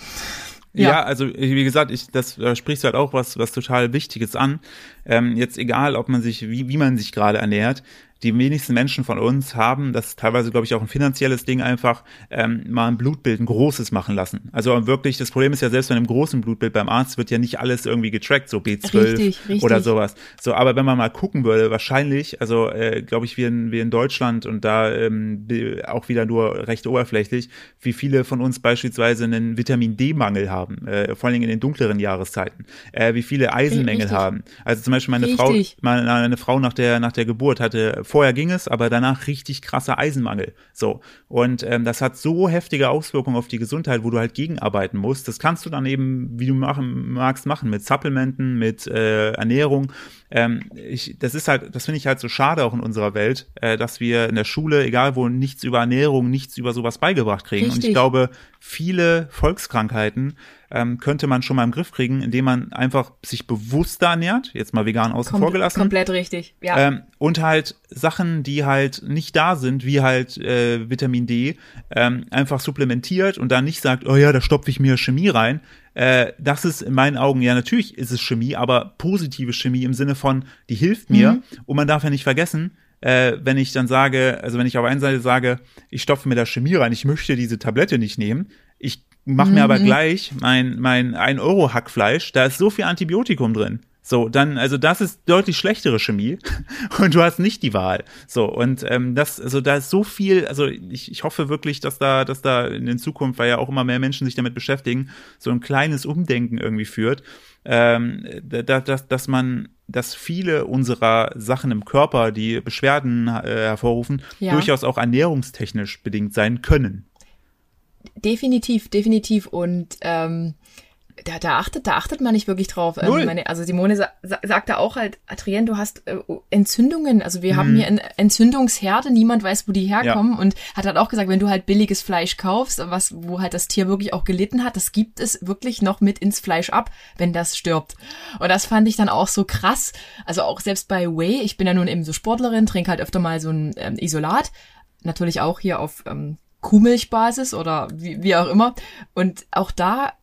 Ja. ja, also wie gesagt, ich, das da sprichst du halt auch was, was total Wichtiges an. Ähm, jetzt egal, ob man sich, wie, wie man sich gerade ernährt, die wenigsten Menschen von uns haben, das ist teilweise, glaube ich, auch ein finanzielles Ding einfach, ähm, mal ein Blutbild, ein großes machen lassen. Also wirklich, das Problem ist ja, selbst bei einem großen Blutbild beim Arzt wird ja nicht alles irgendwie getrackt, so B12 richtig, richtig. oder sowas. So, aber wenn man mal gucken würde, wahrscheinlich, also äh, glaube ich, wir in, wir in Deutschland und da ähm, auch wieder nur recht oberflächlich, wie viele von uns beispielsweise einen Vitamin D-Mangel haben, äh, vor allem in den dunkleren Jahreszeiten, äh, wie viele Eisenmängel richtig. haben. Also zum Beispiel meine Frau, meine, meine Frau nach der, nach der Geburt hatte vorher ging es, aber danach richtig krasser Eisenmangel. So. Und ähm, das hat so heftige Auswirkungen auf die Gesundheit, wo du halt gegenarbeiten musst. Das kannst du dann eben, wie du machen magst, machen mit Supplementen, mit äh, Ernährung. Ähm, ich, das ist halt, das finde ich halt so schade auch in unserer Welt, äh, dass wir in der Schule, egal wo, nichts über Ernährung, nichts über sowas beigebracht kriegen. Richtig. Und ich glaube, viele Volkskrankheiten ähm, könnte man schon mal im Griff kriegen, indem man einfach sich bewusster ernährt, jetzt mal vegan außen Kom vor gelassen. Komplett richtig, ja. Ähm, und halt Sachen, die halt nicht da sind, wie halt äh, Vitamin D, ähm, einfach supplementiert und dann nicht sagt, oh ja, da stopfe ich mir Chemie rein. Äh, das ist in meinen Augen, ja, natürlich ist es Chemie, aber positive Chemie im Sinne von, die hilft mir. Mhm. Und man darf ja nicht vergessen, äh, wenn ich dann sage, also wenn ich auf einer Seite sage, ich stopfe mir da Chemie rein, ich möchte diese Tablette nicht nehmen, mach mir aber mhm. gleich mein, mein 1 Euro Hackfleisch, da ist so viel Antibiotikum drin. So, dann, also das ist deutlich schlechtere Chemie <laughs> und du hast nicht die Wahl. So, und ähm, das, also da ist so viel, also ich, ich hoffe wirklich, dass da, dass da in Zukunft, weil ja auch immer mehr Menschen sich damit beschäftigen, so ein kleines Umdenken irgendwie führt, ähm, dass, dass, dass man, dass viele unserer Sachen im Körper, die Beschwerden äh, hervorrufen, ja. durchaus auch ernährungstechnisch bedingt sein können. Definitiv, definitiv. Und ähm, da, da achtet, da achtet man nicht wirklich drauf. Ähm, meine, also Simone sa sagt da auch halt, Adrien, du hast äh, Entzündungen. Also wir mhm. haben hier Entzündungsherde, niemand weiß, wo die herkommen. Ja. Und hat halt auch gesagt, wenn du halt billiges Fleisch kaufst, was, wo halt das Tier wirklich auch gelitten hat, das gibt es wirklich noch mit ins Fleisch ab, wenn das stirbt. Und das fand ich dann auch so krass. Also auch selbst bei Whey, ich bin ja nun eben so Sportlerin, trinke halt öfter mal so ein ähm, Isolat. Natürlich auch hier auf ähm, Kuhmilchbasis oder wie, wie auch immer. Und auch da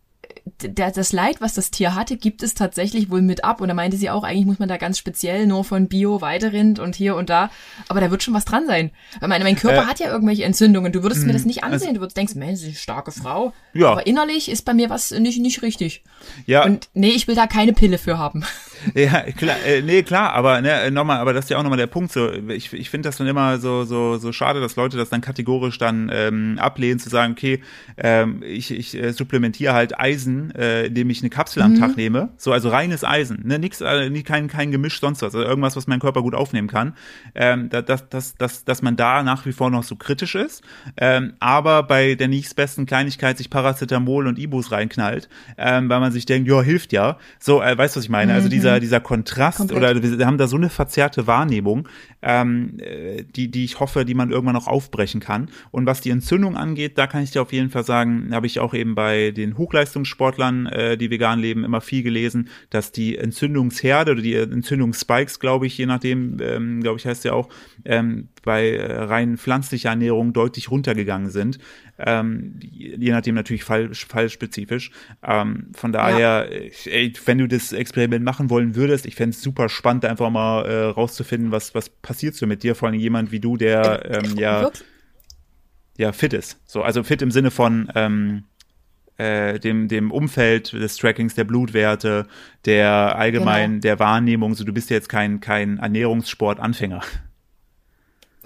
der, das Leid, was das Tier hatte, gibt es tatsächlich wohl mit ab. Und da meinte sie auch, eigentlich muss man da ganz speziell nur von Bio Weiderind und hier und da. Aber da wird schon was dran sein. Weil meine, mein Körper äh, hat ja irgendwelche Entzündungen. Du würdest mir das nicht ansehen. Also, du würdest denken, Mensch, eine starke Frau. Ja. Aber innerlich ist bei mir was nicht, nicht richtig. Ja. Und nee, ich will da keine Pille für haben. <laughs> Ja, klar, äh, nee, klar, aber ne, nochmal, aber das ist ja auch nochmal der Punkt. So, ich, ich finde das dann immer so, so, so schade, dass Leute das dann kategorisch dann ähm, ablehnen, zu sagen, okay, ähm, ich, ich äh, supplementiere halt Eisen, äh, indem ich eine Kapsel am mhm. Tag nehme. So, also reines Eisen, ne, nix, äh, kein, kein Gemisch, sonst was, also irgendwas, was mein Körper gut aufnehmen kann. Ähm, dass, dass, dass, dass man da nach wie vor noch so kritisch ist, ähm, aber bei der nächstbesten Kleinigkeit sich Paracetamol und Ibus reinknallt, ähm, weil man sich denkt, ja, hilft ja. So, äh, weißt du, was ich meine? Also mhm. Dieser, dieser Kontrast Komplett. oder wir haben da so eine verzerrte Wahrnehmung, ähm, äh, die, die ich hoffe, die man irgendwann noch aufbrechen kann. Und was die Entzündung angeht, da kann ich dir auf jeden Fall sagen, habe ich auch eben bei den Hochleistungssportlern, äh, die vegan leben, immer viel gelesen, dass die Entzündungsherde oder die Entzündungsspikes, glaube ich, je nachdem, ähm, glaube ich, heißt ja auch, ähm, bei äh, rein pflanzlicher Ernährung deutlich runtergegangen sind. Ähm, je nachdem natürlich fall, fallspezifisch. Ähm, von daher, ja. ey, wenn du das Experiment machen wollen würdest, ich fände es super spannend, einfach mal äh, rauszufinden, was, was passiert so mit dir, vor allem jemand wie du, der äh, ähm, ja, ja fit ist. So, also fit im Sinne von ähm, äh, dem, dem Umfeld des Trackings der Blutwerte, der allgemein genau. der Wahrnehmung, so du bist jetzt kein, kein Ernährungssport-Anfänger.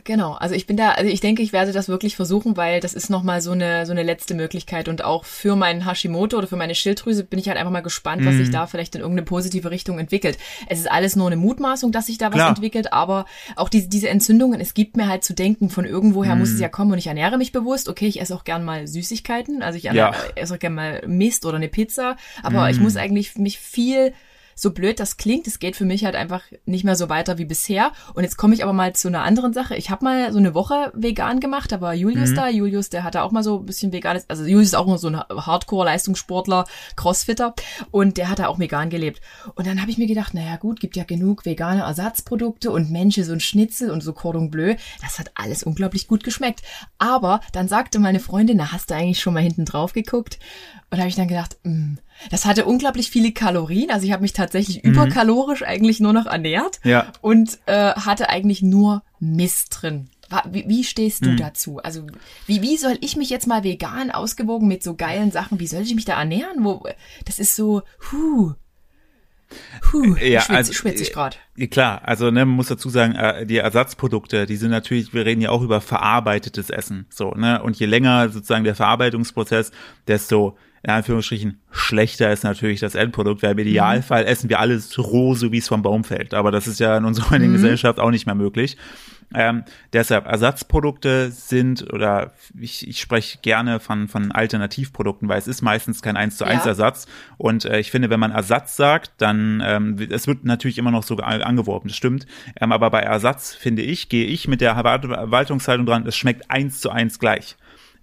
Genau, also ich bin da, also ich denke, ich werde das wirklich versuchen, weil das ist nochmal so eine, so eine letzte Möglichkeit und auch für meinen Hashimoto oder für meine Schilddrüse bin ich halt einfach mal gespannt, mhm. was sich mhm. da vielleicht in irgendeine positive Richtung entwickelt. Es ist alles nur eine Mutmaßung, dass sich da was Klar. entwickelt, aber auch diese, diese Entzündungen, es gibt mir halt zu denken, von irgendwoher mhm. muss es ja kommen und ich ernähre mich bewusst. Okay, ich esse auch gern mal Süßigkeiten, also ich ernähre, ja. esse auch gern mal Mist oder eine Pizza, aber mhm. ich muss eigentlich mich viel so blöd das klingt, es geht für mich halt einfach nicht mehr so weiter wie bisher. Und jetzt komme ich aber mal zu einer anderen Sache. Ich habe mal so eine Woche vegan gemacht, da war Julius mhm. da. Julius, der hatte auch mal so ein bisschen veganes, also Julius ist auch nur so ein Hardcore-Leistungssportler, Crossfitter und der hat da auch vegan gelebt. Und dann habe ich mir gedacht, naja gut, gibt ja genug vegane Ersatzprodukte und Menschen, so ein Schnitzel und so Cordon Bleu. Das hat alles unglaublich gut geschmeckt. Aber dann sagte meine Freundin, na hast du eigentlich schon mal hinten drauf geguckt? Und da habe ich dann gedacht, mh, mm, das hatte unglaublich viele Kalorien. Also ich habe mich tatsächlich mhm. überkalorisch eigentlich nur noch ernährt ja. und äh, hatte eigentlich nur Mist drin. Wie, wie stehst du mhm. dazu? Also wie, wie soll ich mich jetzt mal vegan ausgewogen mit so geilen Sachen, wie soll ich mich da ernähren? Wo, das ist so, huh. Puh, ja, schwitz, also, schwitze ich gerade. Äh, klar, also ne, man muss dazu sagen, äh, die Ersatzprodukte, die sind natürlich, wir reden ja auch über verarbeitetes Essen, so ne, und je länger sozusagen der Verarbeitungsprozess, desto in Anführungsstrichen schlechter ist natürlich das Endprodukt, weil im Idealfall mhm. essen wir alles roh, so wie es vom Baum fällt. Aber das ist ja in unserer heutigen mhm. Gesellschaft auch nicht mehr möglich. Ähm, deshalb Ersatzprodukte sind oder ich, ich spreche gerne von von Alternativprodukten, weil es ist meistens kein eins zu eins ja. Ersatz und äh, ich finde, wenn man Ersatz sagt, dann ähm, es wird natürlich immer noch so angeworben, das stimmt, ähm, aber bei Ersatz finde ich, gehe ich mit der Erwartungshaltung dran, es schmeckt eins zu eins gleich.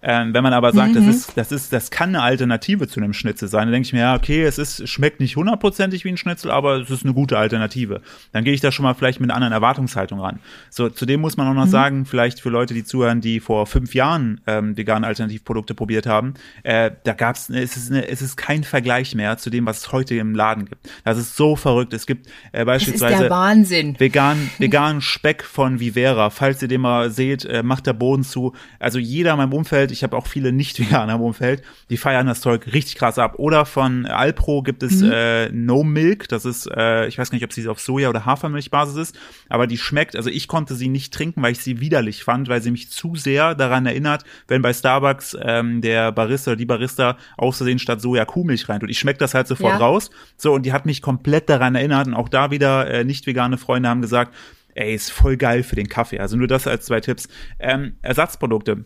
Ähm, wenn man aber sagt, mhm. das ist, das ist, das kann eine Alternative zu einem Schnitzel sein, dann denke ich mir, ja, okay, es ist, schmeckt nicht hundertprozentig wie ein Schnitzel, aber es ist eine gute Alternative. Dann gehe ich da schon mal vielleicht mit einer anderen Erwartungshaltung ran. So, zudem muss man auch noch mhm. sagen, vielleicht für Leute, die zuhören, die vor fünf Jahren ähm, vegane Alternativprodukte probiert haben, äh, da gab's, es ist, eine, es ist kein Vergleich mehr zu dem, was es heute im Laden gibt. Das ist so verrückt. Es gibt äh, beispielsweise vegan, <laughs> veganen Speck von Vivera. Falls ihr den mal seht, äh, macht der Boden zu. Also jeder in meinem Umfeld ich habe auch viele Nicht-Veganer im Umfeld, die feiern das Zeug richtig krass ab. Oder von Alpro gibt es mhm. äh, No Milk, das ist, äh, ich weiß gar nicht, ob sie auf Soja- oder Hafermilchbasis ist, aber die schmeckt, also ich konnte sie nicht trinken, weil ich sie widerlich fand, weil sie mich zu sehr daran erinnert, wenn bei Starbucks ähm, der Barista oder die Barista aus Versehen statt Soja Kuhmilch rein tut. Ich schmeck das halt sofort ja. raus. So, und die hat mich komplett daran erinnert und auch da wieder äh, nicht vegane Freunde haben gesagt, ey, ist voll geil für den Kaffee. Also nur das als zwei Tipps. Ähm, Ersatzprodukte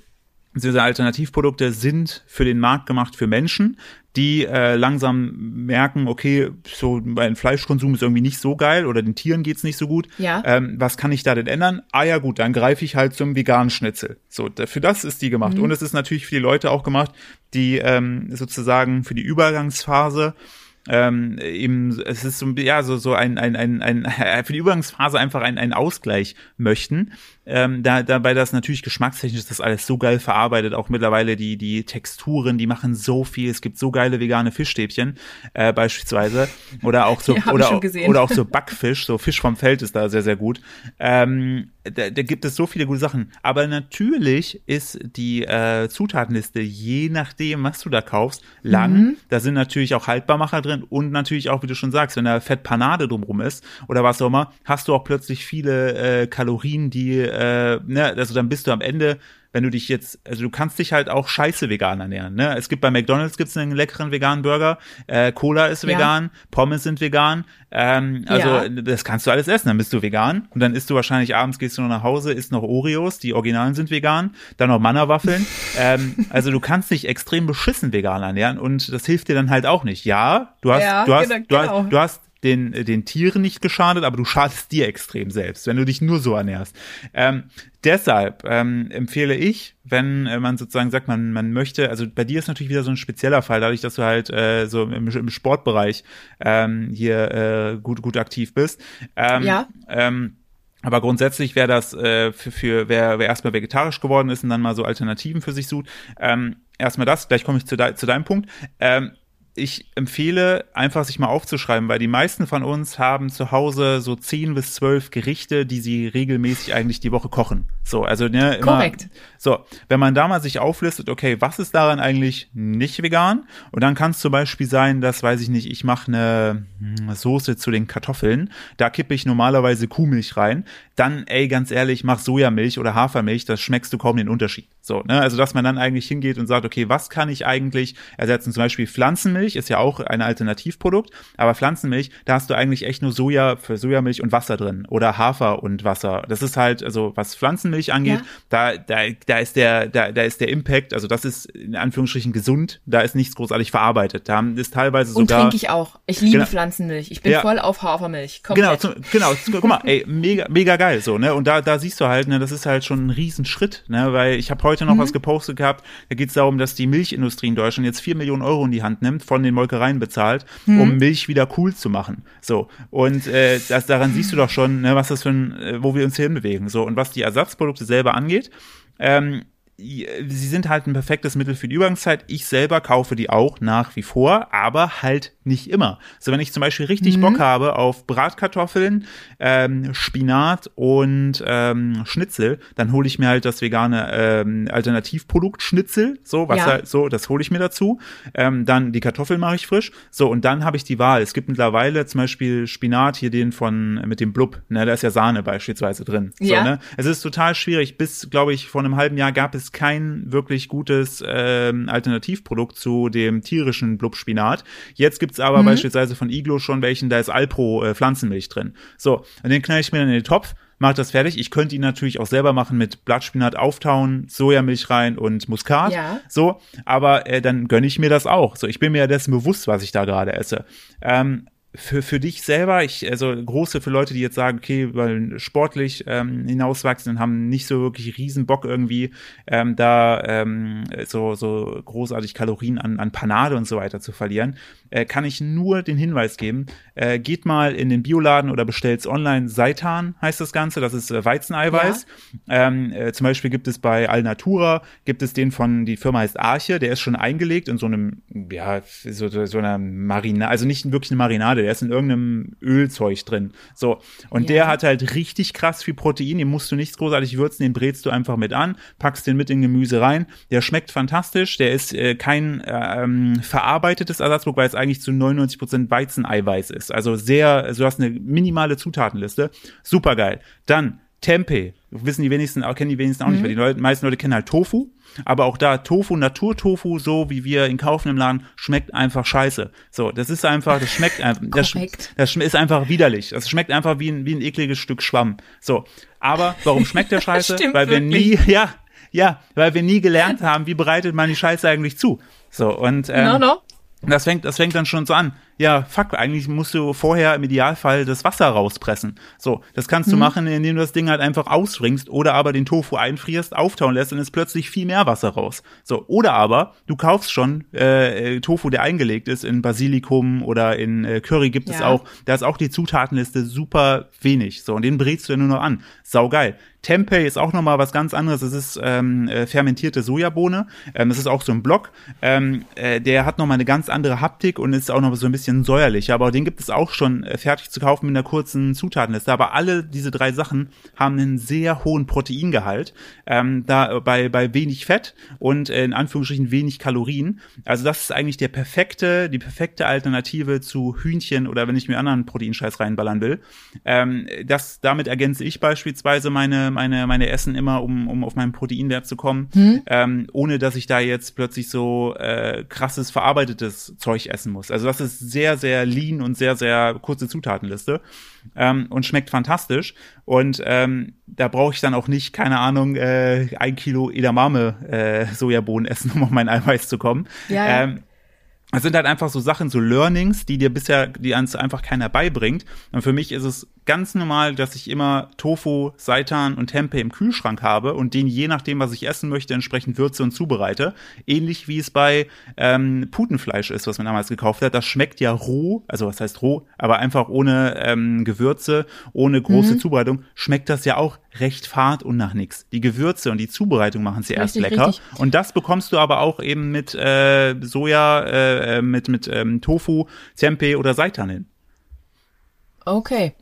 diese Alternativprodukte sind für den Markt gemacht für Menschen, die äh, langsam merken, okay, so mein Fleischkonsum ist irgendwie nicht so geil oder den Tieren geht's nicht so gut. Ja. Ähm, was kann ich da denn ändern? Ah ja gut, dann greife ich halt zum veganen Schnitzel. So, für das ist die gemacht. Mhm. Und es ist natürlich für die Leute auch gemacht, die ähm, sozusagen für die Übergangsphase ähm, eben, es ist so, ja, so, so ein, ein, ein, ein, <laughs> für die Übergangsphase einfach ein, ein Ausgleich möchten. Ähm, da, dabei das natürlich geschmackstechnisch ist das alles so geil verarbeitet, auch mittlerweile die, die Texturen, die machen so viel. Es gibt so geile vegane Fischstäbchen, äh, beispielsweise. Oder auch so, <laughs> ja, oder, auch, oder auch so Backfisch, so Fisch vom Feld ist da sehr, sehr gut. Ähm, da, da gibt es so viele gute Sachen. Aber natürlich ist die äh, Zutatenliste, je nachdem, was du da kaufst, lang. Mhm. Da sind natürlich auch Haltbarmacher drin und natürlich auch, wie du schon sagst, wenn da Fett Panade drumrum ist oder was auch immer, hast du auch plötzlich viele äh, Kalorien, die, äh, ne, also dann bist du am Ende wenn du dich jetzt, also du kannst dich halt auch scheiße vegan ernähren. Ne? Es gibt bei McDonald's gibt's einen leckeren veganen Burger, äh, Cola ist vegan, ja. Pommes sind vegan. Ähm, also ja. das kannst du alles essen. Dann bist du vegan und dann isst du wahrscheinlich abends gehst du noch nach Hause, isst noch Oreos, die Originalen sind vegan, dann noch Mannerwaffeln. <laughs> ähm, also du kannst dich extrem beschissen vegan ernähren und das hilft dir dann halt auch nicht. Ja, du hast, ja, du hast, genau. du hast, du hast den, den Tieren nicht geschadet, aber du schadest dir extrem selbst, wenn du dich nur so ernährst. Ähm, deshalb ähm, empfehle ich, wenn äh, man sozusagen sagt, man, man möchte, also bei dir ist natürlich wieder so ein spezieller Fall, dadurch, dass du halt äh, so im, im Sportbereich ähm, hier äh, gut, gut aktiv bist. Ähm, ja. Ähm, aber grundsätzlich wäre das äh, für, für wer, wer erstmal vegetarisch geworden ist und dann mal so Alternativen für sich sucht. Ähm, erstmal das, gleich komme ich zu, de zu deinem Punkt. Ähm, ich empfehle einfach sich mal aufzuschreiben, weil die meisten von uns haben zu Hause so zehn bis zwölf Gerichte, die sie regelmäßig eigentlich die Woche kochen. So, also ne, immer, Korrekt. So, wenn man da mal sich auflistet, okay, was ist daran eigentlich nicht vegan? Und dann kann es zum Beispiel sein, dass, weiß ich nicht, ich mache eine hm, Soße zu den Kartoffeln, da kippe ich normalerweise Kuhmilch rein. Dann, ey, ganz ehrlich, mach Sojamilch oder Hafermilch, das schmeckst du kaum den Unterschied. So, ne, also dass man dann eigentlich hingeht und sagt, okay, was kann ich eigentlich ersetzen? Zum Beispiel Pflanzenmilch Pflanzenmilch ist ja auch ein Alternativprodukt, aber Pflanzenmilch, da hast du eigentlich echt nur Soja für Sojamilch und Wasser drin oder Hafer und Wasser. Das ist halt, also was Pflanzenmilch angeht, ja. da, da, da ist der, da, da ist der Impact, also das ist in Anführungsstrichen gesund, da ist nichts großartig verarbeitet. Da ist teilweise sogar. Und trinke ich auch. Ich liebe genau, Pflanzenmilch. Ich bin ja, voll auf Hafermilch. Komplett. Genau, zu, genau. <laughs> Guck mal, ey, mega, mega geil so, ne? Und da, da siehst du halt, ne, das ist halt schon ein Riesenschritt, ne? Weil ich habe heute noch mhm. was gepostet gehabt, da geht es darum, dass die Milchindustrie in Deutschland jetzt vier Millionen Euro in die Hand nimmt von den Molkereien bezahlt, hm. um Milch wieder cool zu machen. So und äh, das, daran siehst du doch schon, ne, was das für ein, äh, wo wir uns hinbewegen. So und was die Ersatzprodukte selber angeht. Ähm, sie sind halt ein perfektes Mittel für die Übergangszeit. Ich selber kaufe die auch nach wie vor, aber halt nicht immer. So, wenn ich zum Beispiel richtig mhm. Bock habe auf Bratkartoffeln, ähm, Spinat und ähm, Schnitzel, dann hole ich mir halt das vegane ähm, Alternativprodukt Schnitzel, so, was ja. halt, so, das hole ich mir dazu. Ähm, dann die Kartoffeln mache ich frisch. So, und dann habe ich die Wahl. Es gibt mittlerweile zum Beispiel Spinat, hier den von, mit dem Blub, ne, da ist ja Sahne beispielsweise drin. So, ja. ne? Es ist total schwierig. Bis, glaube ich, vor einem halben Jahr gab es ist kein wirklich gutes ähm, Alternativprodukt zu dem tierischen Blubspinat. Jetzt gibt's aber mhm. beispielsweise von Iglo schon welchen, da ist Alpro äh, Pflanzenmilch drin. So, und den knall ich mir dann in den Topf, mache das fertig. Ich könnte ihn natürlich auch selber machen mit Blattspinat auftauen, Sojamilch rein und Muskat. Ja. So, aber äh, dann gönne ich mir das auch. So, ich bin mir ja dessen bewusst, was ich da gerade esse. Ähm, für, für dich selber, ich, also große für Leute, die jetzt sagen, okay, weil sportlich ähm, hinauswachsen und haben nicht so wirklich riesen Bock irgendwie ähm, da ähm, so, so großartig Kalorien an, an Panade und so weiter zu verlieren, äh, kann ich nur den Hinweis geben, äh, geht mal in den Bioladen oder bestellt's online. Seitan heißt das Ganze, das ist äh, Weizeneiweiß. Ja. Ähm, äh, zum Beispiel gibt es bei Alnatura, gibt es den von, die Firma heißt Arche, der ist schon eingelegt in so einem, ja, so, so einer Marinade, also nicht wirklich eine Marinade, der ist in irgendeinem Ölzeug drin. So. Und ja. der hat halt richtig krass viel Protein, den musst du nichts großartig würzen, den brätst du einfach mit an, packst den mit in Gemüse rein. Der schmeckt fantastisch, der ist äh, kein äh, ähm, verarbeitetes Ersatzprodukt, weil es eigentlich zu 99 Prozent Weizeneiweiß ist. Also sehr, also du hast eine minimale Zutatenliste. Super geil. Dann Tempeh. Wissen die wenigsten, kennen die wenigsten auch nicht, mhm. weil die Leute, meisten Leute kennen halt Tofu. Aber auch da Tofu, Naturtofu, so wie wir ihn kaufen im Laden, schmeckt einfach scheiße. So, das ist einfach, das schmeckt einfach, das, das ist einfach widerlich. Das schmeckt einfach wie ein, wie ein ekliges Stück Schwamm. So. Aber warum schmeckt der <laughs> scheiße? weil wir nie, ja, ja, weil wir nie gelernt haben, wie bereitet man die Scheiße eigentlich zu. So, und, ähm, no, no. Das fängt, das fängt dann schon so an ja, fuck, eigentlich musst du vorher im Idealfall das Wasser rauspressen. So, das kannst du mhm. machen, indem du das Ding halt einfach auswringst oder aber den Tofu einfrierst, auftauen lässt und es plötzlich viel mehr Wasser raus. So, oder aber du kaufst schon äh, Tofu, der eingelegt ist in Basilikum oder in äh, Curry gibt ja. es auch. Da ist auch die Zutatenliste super wenig. So, und den brätst du ja nur noch an. Sau geil. Tempeh ist auch nochmal was ganz anderes. Es ist ähm, äh, fermentierte Sojabohne. Ähm, das ist auch so ein Block. Ähm, äh, der hat nochmal eine ganz andere Haptik und ist auch noch so ein bisschen bisschen säuerlicher, aber den gibt es auch schon äh, fertig zu kaufen mit einer kurzen Zutatenliste. Aber alle diese drei Sachen haben einen sehr hohen Proteingehalt, ähm, da bei, bei wenig Fett und äh, in Anführungsstrichen wenig Kalorien. Also das ist eigentlich der perfekte, die perfekte Alternative zu Hühnchen oder wenn ich mir anderen Proteinscheiß reinballern will. Ähm, das, damit ergänze ich beispielsweise meine, meine, meine Essen immer, um, um auf meinen Proteinwert zu kommen, hm. ähm, ohne dass ich da jetzt plötzlich so äh, krasses verarbeitetes Zeug essen muss. Also das ist sehr, sehr lean und sehr, sehr kurze Zutatenliste ähm, und schmeckt fantastisch. Und ähm, da brauche ich dann auch nicht, keine Ahnung, äh, ein Kilo Edamame äh, Sojabohnen essen, um auf mein Eiweiß zu kommen. Ja, ja. Ähm, es sind halt einfach so Sachen, so Learnings, die dir bisher, die ans einfach keiner beibringt. Und für mich ist es ganz normal, dass ich immer Tofu, Seitan und Tempeh im Kühlschrank habe und den je nachdem, was ich essen möchte, entsprechend würze und zubereite. Ähnlich wie es bei ähm, Putenfleisch ist, was man damals gekauft hat. Das schmeckt ja roh, also was heißt roh, aber einfach ohne ähm, Gewürze, ohne große mhm. Zubereitung, schmeckt das ja auch recht fad und nach nichts. Die Gewürze und die Zubereitung machen sie erst lecker. Richtig. Und das bekommst du aber auch eben mit äh, Soja, äh, mit, mit ähm, Tofu, Tempeh oder Seitan hin. Okay.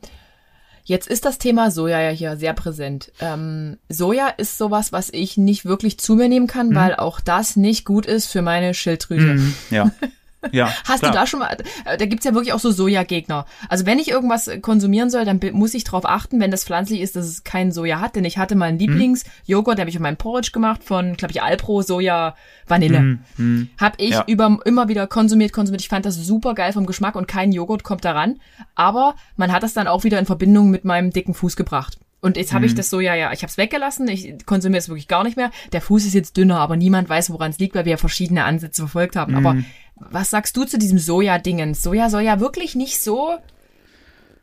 Jetzt ist das Thema Soja ja hier sehr präsent. Ähm, Soja ist sowas, was ich nicht wirklich zu mir nehmen kann, mhm. weil auch das nicht gut ist für meine Schilddrüse. Mhm, ja. <laughs> Ja, <laughs> Hast klar. du da schon mal, äh, da gibt's ja wirklich auch so Sojagegner. Also wenn ich irgendwas konsumieren soll, dann muss ich darauf achten, wenn das pflanzlich ist, dass es keinen Soja hat. Denn ich hatte mal einen mhm. Lieblingsjoghurt, den habe ich auf meinem Porridge gemacht von, glaube ich, Alpro Soja Vanille. Mm, mm, hab ich ja. über, immer wieder konsumiert, konsumiert. Ich fand das super geil vom Geschmack und kein Joghurt kommt daran. Aber man hat das dann auch wieder in Verbindung mit meinem dicken Fuß gebracht. Und jetzt habe mhm. ich das so, ja, ja, ich habe es weggelassen, ich konsumiere es wirklich gar nicht mehr. Der Fuß ist jetzt dünner, aber niemand weiß, woran es liegt, weil wir ja verschiedene Ansätze verfolgt haben. Mhm. Aber was sagst du zu diesem Soja-Dingen? Soja soll ja wirklich nicht so,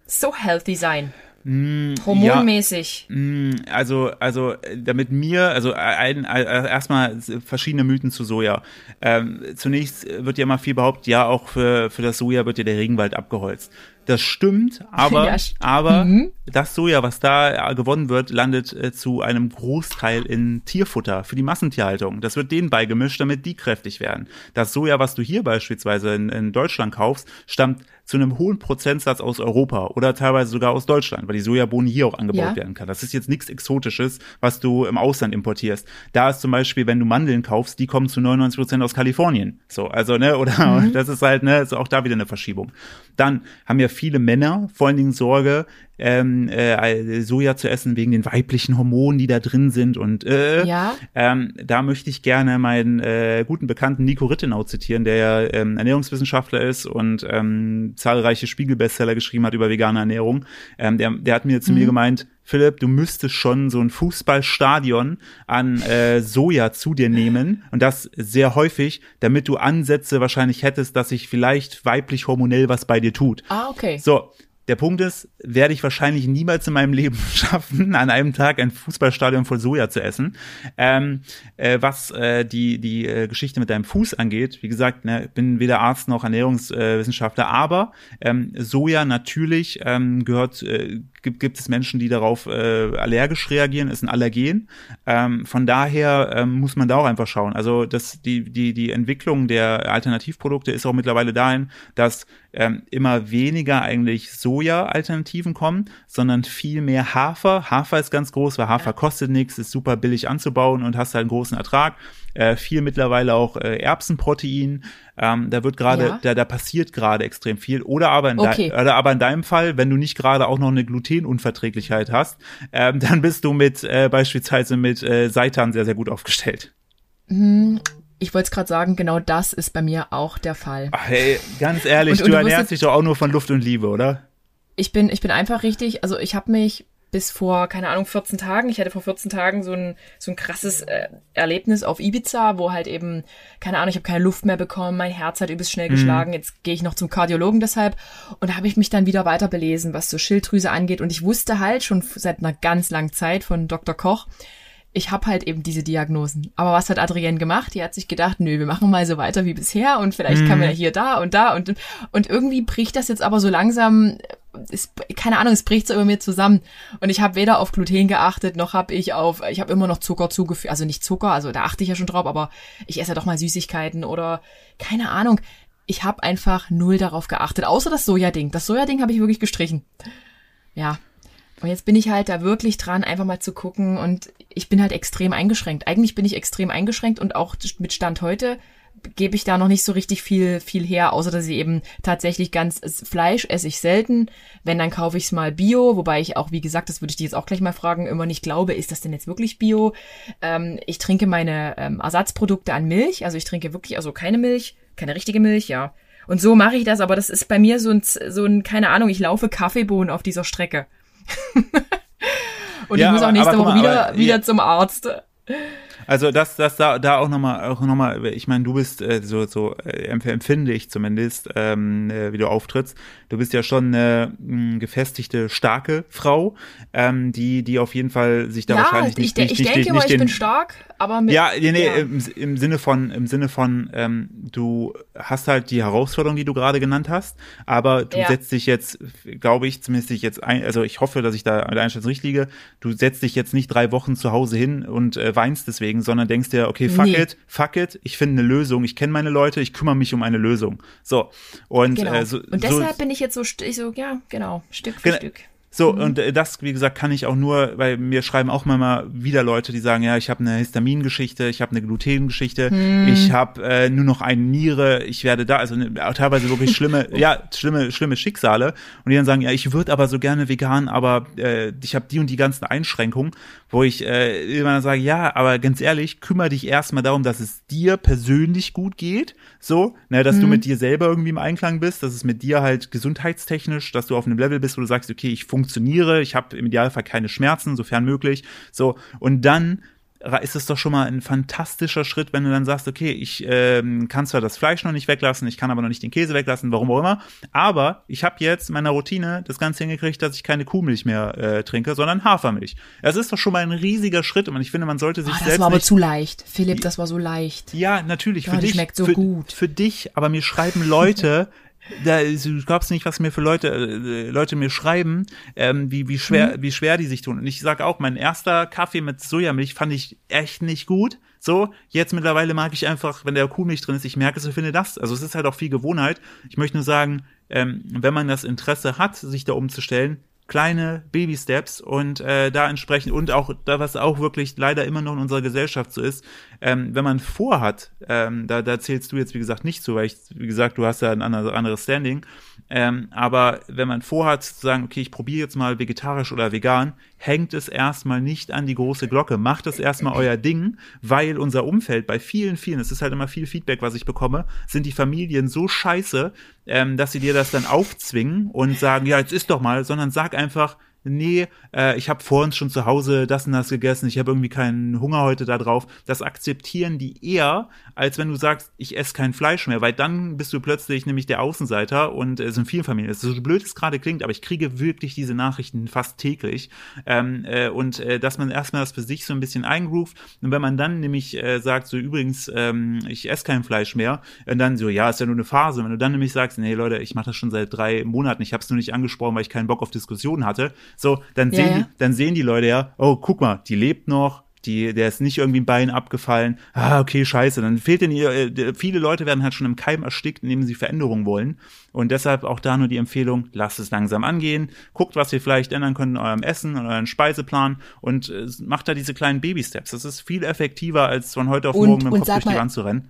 so healthy sein. Mm, Hormonmäßig. Ja, mm, also, also, damit mir, also ein, ein, erstmal verschiedene Mythen zu Soja. Ähm, zunächst wird ja immer viel behauptet, ja, auch für, für das Soja wird ja der Regenwald abgeholzt. Das stimmt, aber, ja, aber mhm. das Soja, was da äh, gewonnen wird, landet äh, zu einem Großteil in Tierfutter für die Massentierhaltung. Das wird denen beigemischt, damit die kräftig werden. Das Soja, was du hier beispielsweise in, in Deutschland kaufst, stammt zu einem hohen Prozentsatz aus Europa oder teilweise sogar aus Deutschland, weil die Sojabohnen hier auch angebaut ja. werden kann. Das ist jetzt nichts Exotisches, was du im Ausland importierst. Da ist zum Beispiel, wenn du Mandeln kaufst, die kommen zu 99 Prozent aus Kalifornien. So, also, ne, oder mhm. <laughs> das ist halt, ne, ist auch da wieder eine Verschiebung. Dann haben ja viele Männer vor allen Dingen Sorge, ähm, äh, Soja zu essen wegen den weiblichen Hormonen, die da drin sind. Und äh, ja. ähm, da möchte ich gerne meinen äh, guten Bekannten Nico Rittenau zitieren, der ja ähm, Ernährungswissenschaftler ist und ähm, zahlreiche Spiegelbestseller geschrieben hat über vegane Ernährung. Ähm, der, der hat mir zu mhm. mir gemeint, Philipp, du müsstest schon so ein Fußballstadion an äh, Soja zu dir nehmen und das sehr häufig, damit du Ansätze wahrscheinlich hättest, dass sich vielleicht weiblich hormonell was bei dir tut. Ah, okay. So, der Punkt ist, werde ich wahrscheinlich niemals in meinem Leben <laughs> schaffen, an einem Tag ein Fußballstadion voll Soja zu essen. Ähm, äh, was äh, die, die äh, Geschichte mit deinem Fuß angeht, wie gesagt, ne, bin weder Arzt noch Ernährungswissenschaftler, aber ähm, Soja natürlich ähm, gehört, äh, gibt, gibt es Menschen, die darauf äh, allergisch reagieren, ist ein Allergen. Ähm, von daher ähm, muss man da auch einfach schauen. Also das, die, die, die Entwicklung der Alternativprodukte ist auch mittlerweile dahin, dass ähm, immer weniger eigentlich Soja-Alternativen kommen, sondern viel mehr Hafer. Hafer ist ganz groß, weil Hafer kostet nichts, ist super billig anzubauen und hast halt einen großen Ertrag. Äh, viel mittlerweile auch äh, Erbsenprotein. Ähm, da wird gerade, ja. da, da passiert gerade extrem viel. Oder aber, in okay. oder aber in deinem Fall, wenn du nicht gerade auch noch eine Glutenunverträglichkeit hast, ähm, dann bist du mit äh, beispielsweise mit äh, Seitan sehr, sehr gut aufgestellt. Ich wollte es gerade sagen, genau das ist bei mir auch der Fall. Ach, hey, ganz ehrlich, und, und du, du ernährst dich doch auch nur von Luft und Liebe, oder? Ich bin, ich bin einfach richtig, also ich habe mich bis vor, keine Ahnung, 14 Tagen, ich hatte vor 14 Tagen so ein, so ein krasses äh, Erlebnis auf Ibiza, wo halt eben, keine Ahnung, ich habe keine Luft mehr bekommen, mein Herz hat übelst schnell mhm. geschlagen, jetzt gehe ich noch zum Kardiologen deshalb und da habe ich mich dann wieder weiter belesen, was so Schilddrüse angeht und ich wusste halt schon seit einer ganz langen Zeit von Dr. Koch, ich habe halt eben diese Diagnosen. Aber was hat Adrienne gemacht? Die hat sich gedacht, nö, wir machen mal so weiter wie bisher und vielleicht mhm. kann man ja hier da und da und und irgendwie bricht das jetzt aber so langsam es, keine Ahnung, es bricht so über mir zusammen und ich habe weder auf Gluten geachtet, noch habe ich auf ich habe immer noch Zucker zugefügt, also nicht Zucker, also da achte ich ja schon drauf, aber ich esse ja doch mal Süßigkeiten oder keine Ahnung. Ich habe einfach null darauf geachtet, außer das Sojading. Das Sojading habe ich wirklich gestrichen. Ja, und jetzt bin ich halt da wirklich dran, einfach mal zu gucken und ich bin halt extrem eingeschränkt. Eigentlich bin ich extrem eingeschränkt und auch mit Stand heute gebe ich da noch nicht so richtig viel viel her, außer dass ich eben tatsächlich ganz Fleisch esse ich selten. Wenn dann kaufe ich es mal Bio, wobei ich auch wie gesagt, das würde ich dich jetzt auch gleich mal fragen, immer nicht glaube, ist das denn jetzt wirklich Bio? Ähm, ich trinke meine ähm, Ersatzprodukte an Milch, also ich trinke wirklich also keine Milch, keine richtige Milch, ja. Und so mache ich das, aber das ist bei mir so ein so ein keine Ahnung, ich laufe Kaffeebohnen auf dieser Strecke. <laughs> Und ja, ich muss auch nächste Woche wieder, aber, wieder ja. zum Arzt. Also das, das da, da auch nochmal, auch noch mal, ich meine, du bist äh, so, so äh, empfinde ich zumindest, ähm, äh, wie du auftrittst. Du bist ja schon eine mh, gefestigte, starke Frau, ähm, die, die auf jeden Fall sich da ja, wahrscheinlich nicht, ich, nicht, ich nicht, denke nicht, nicht, ich bin stark, aber mit, ja, nee, nee, ja. Im, im Sinne von, im Sinne von, ähm, du hast halt die Herausforderung, die du gerade genannt hast, aber du ja. setzt dich jetzt, glaube ich, zumindest dich jetzt ein, also ich hoffe, dass ich da mit Einstellung richtig liege, du setzt dich jetzt nicht drei Wochen zu Hause hin und äh, weinst deswegen deswegen, sondern denkst dir, okay, fuck nee. it, fuck it, ich finde eine Lösung, ich kenne meine Leute, ich kümmere mich um eine Lösung. So. Und, genau. äh, so, und deshalb so, bin ich jetzt so, ich so, ja, genau, Stück für Stück. So, mhm. und äh, das, wie gesagt, kann ich auch nur, weil mir schreiben auch mal wieder Leute, die sagen, ja, ich habe eine Histamingeschichte, ich habe eine Glutengeschichte, mhm. ich habe äh, nur noch eine Niere, ich werde da, also ne, teilweise wirklich schlimme, <laughs> ja, schlimme, schlimme Schicksale. Und die dann sagen, ja, ich würde aber so gerne vegan, aber äh, ich habe die und die ganzen Einschränkungen, wo ich äh, immer sage, ja, aber ganz ehrlich, kümmere dich erstmal darum, dass es dir persönlich gut geht, so, ne, dass mhm. du mit dir selber irgendwie im Einklang bist, dass es mit dir halt gesundheitstechnisch, dass du auf einem Level bist, wo du sagst, okay, ich funktioniere, ich habe im Idealfall keine Schmerzen, sofern möglich. So, und dann ist es doch schon mal ein fantastischer Schritt, wenn du dann sagst, okay, ich ähm, kann zwar das Fleisch noch nicht weglassen, ich kann aber noch nicht den Käse weglassen, warum auch immer, aber ich habe jetzt in meiner Routine das Ganze hingekriegt, dass ich keine Kuhmilch mehr äh, trinke, sondern Hafermilch. Es ist doch schon mal ein riesiger Schritt und ich finde, man sollte sich oh, das selbst Das war aber zu leicht. Philipp, das war so leicht. Ja, natürlich. Ja, für dich, schmeckt so für, gut. Für dich, aber mir schreiben Leute, <laughs> da, du glaubst nicht, was mir für Leute äh, Leute mir schreiben, ähm, wie wie schwer mhm. wie schwer die sich tun. Und ich sage auch, mein erster Kaffee mit Sojamilch fand ich echt nicht gut. So, jetzt mittlerweile mag ich einfach, wenn der Kuhmilch drin ist, ich merke es, ich finde das. Also es ist halt auch viel Gewohnheit. Ich möchte nur sagen, ähm, wenn man das Interesse hat, sich da umzustellen, kleine Baby-Steps und äh, da entsprechend und auch da, was auch wirklich leider immer noch in unserer Gesellschaft so ist, ähm, wenn man vorhat, ähm, da, da zählst du jetzt wie gesagt nicht zu, weil ich, wie gesagt, du hast ja ein anderes Standing, Ähm, aber wenn man vorhat zu sagen, okay, ich probiere jetzt mal vegetarisch oder vegan, hängt es erstmal nicht an die große Glocke. Macht es erstmal euer Ding, weil unser Umfeld bei vielen, vielen, es ist halt immer viel Feedback, was ich bekomme, sind die Familien so scheiße, ähm, dass sie dir das dann aufzwingen und sagen, ja, jetzt ist doch mal, sondern sag einfach, nee, äh, ich habe vor uns schon zu Hause das und das gegessen, ich habe irgendwie keinen Hunger heute da drauf. Das akzeptieren die eher, als wenn du sagst, ich esse kein Fleisch mehr, weil dann bist du plötzlich nämlich der Außenseiter und es äh, sind vielen Familien. Es ist so blöd es gerade klingt, aber ich kriege wirklich diese Nachrichten fast täglich. Ähm, äh, und äh, dass man erstmal das für sich so ein bisschen eingroovt und wenn man dann nämlich äh, sagt, so übrigens, ähm, ich esse kein Fleisch mehr, und dann so, ja, ist ja nur eine Phase. Wenn du dann nämlich sagst, nee Leute, ich mache das schon seit drei Monaten, ich habe es nur nicht angesprochen, weil ich keinen Bock auf Diskussionen hatte, so, dann sehen ja, ja. die, dann sehen die Leute ja, oh, guck mal, die lebt noch, die, der ist nicht irgendwie ein Bein abgefallen. Ah, okay, scheiße. Dann fehlt denn ihr, äh, viele Leute werden halt schon im Keim erstickt, indem sie Veränderungen wollen. Und deshalb auch da nur die Empfehlung, lasst es langsam angehen, guckt, was ihr vielleicht ändern könnt in eurem Essen, in eurem Speiseplan und äh, macht da diese kleinen Baby-Steps. Das ist viel effektiver, als von heute auf und, morgen mit dem Kopf durch die Wand zu rennen.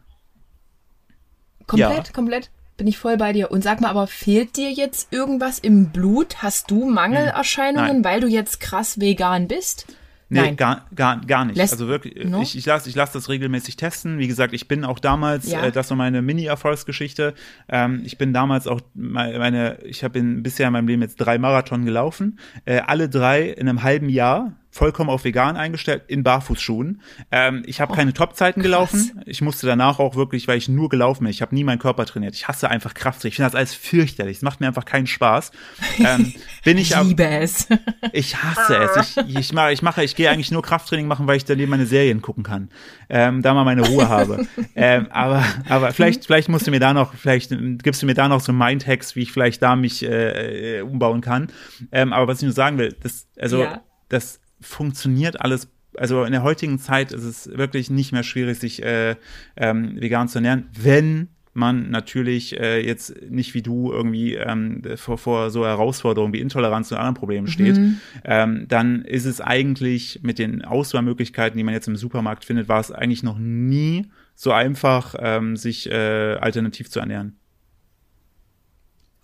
Komplett, ja. komplett bin ich voll bei dir. Und sag mal, aber fehlt dir jetzt irgendwas im Blut? Hast du Mangelerscheinungen, Nein. weil du jetzt krass vegan bist? Nee, Nein. gar, gar, gar nicht. Lässt, also wirklich, no? ich, ich lasse ich lass das regelmäßig testen. Wie gesagt, ich bin auch damals, ja. äh, das war meine Mini-Erfolgsgeschichte. Ähm, ich bin damals auch meine, ich habe bisher in meinem Leben jetzt drei Marathon gelaufen. Äh, alle drei in einem halben Jahr vollkommen auf vegan eingestellt in Barfußschuhen. Ähm, ich habe oh, keine Topzeiten gelaufen. Ich musste danach auch wirklich, weil ich nur gelaufen bin. Ich habe nie meinen Körper trainiert. Ich hasse einfach Krafttraining. Ich finde das alles fürchterlich. Es macht mir einfach keinen Spaß. Ähm, <laughs> bin ich, ich liebe es. <laughs> Ich hasse es. Ich, ich mache, ich mache, ich gehe eigentlich nur Krafttraining machen, weil ich daneben meine Serien gucken kann. Ähm, da mal meine Ruhe habe. <laughs> ähm, aber, aber vielleicht, vielleicht musst du mir da noch, vielleicht gibst du mir da noch so Mindhacks, wie ich vielleicht da mich äh, äh umbauen kann. Ähm, aber was ich nur sagen will, das, also ja. das funktioniert alles also in der heutigen Zeit ist es wirklich nicht mehr schwierig, sich äh, ähm, vegan zu ernähren, wenn man natürlich äh, jetzt nicht wie du irgendwie ähm, vor, vor so Herausforderungen wie Intoleranz und anderen Problemen steht, mhm. ähm, dann ist es eigentlich mit den Auswahlmöglichkeiten, die man jetzt im Supermarkt findet, war es eigentlich noch nie so einfach, ähm, sich äh, alternativ zu ernähren.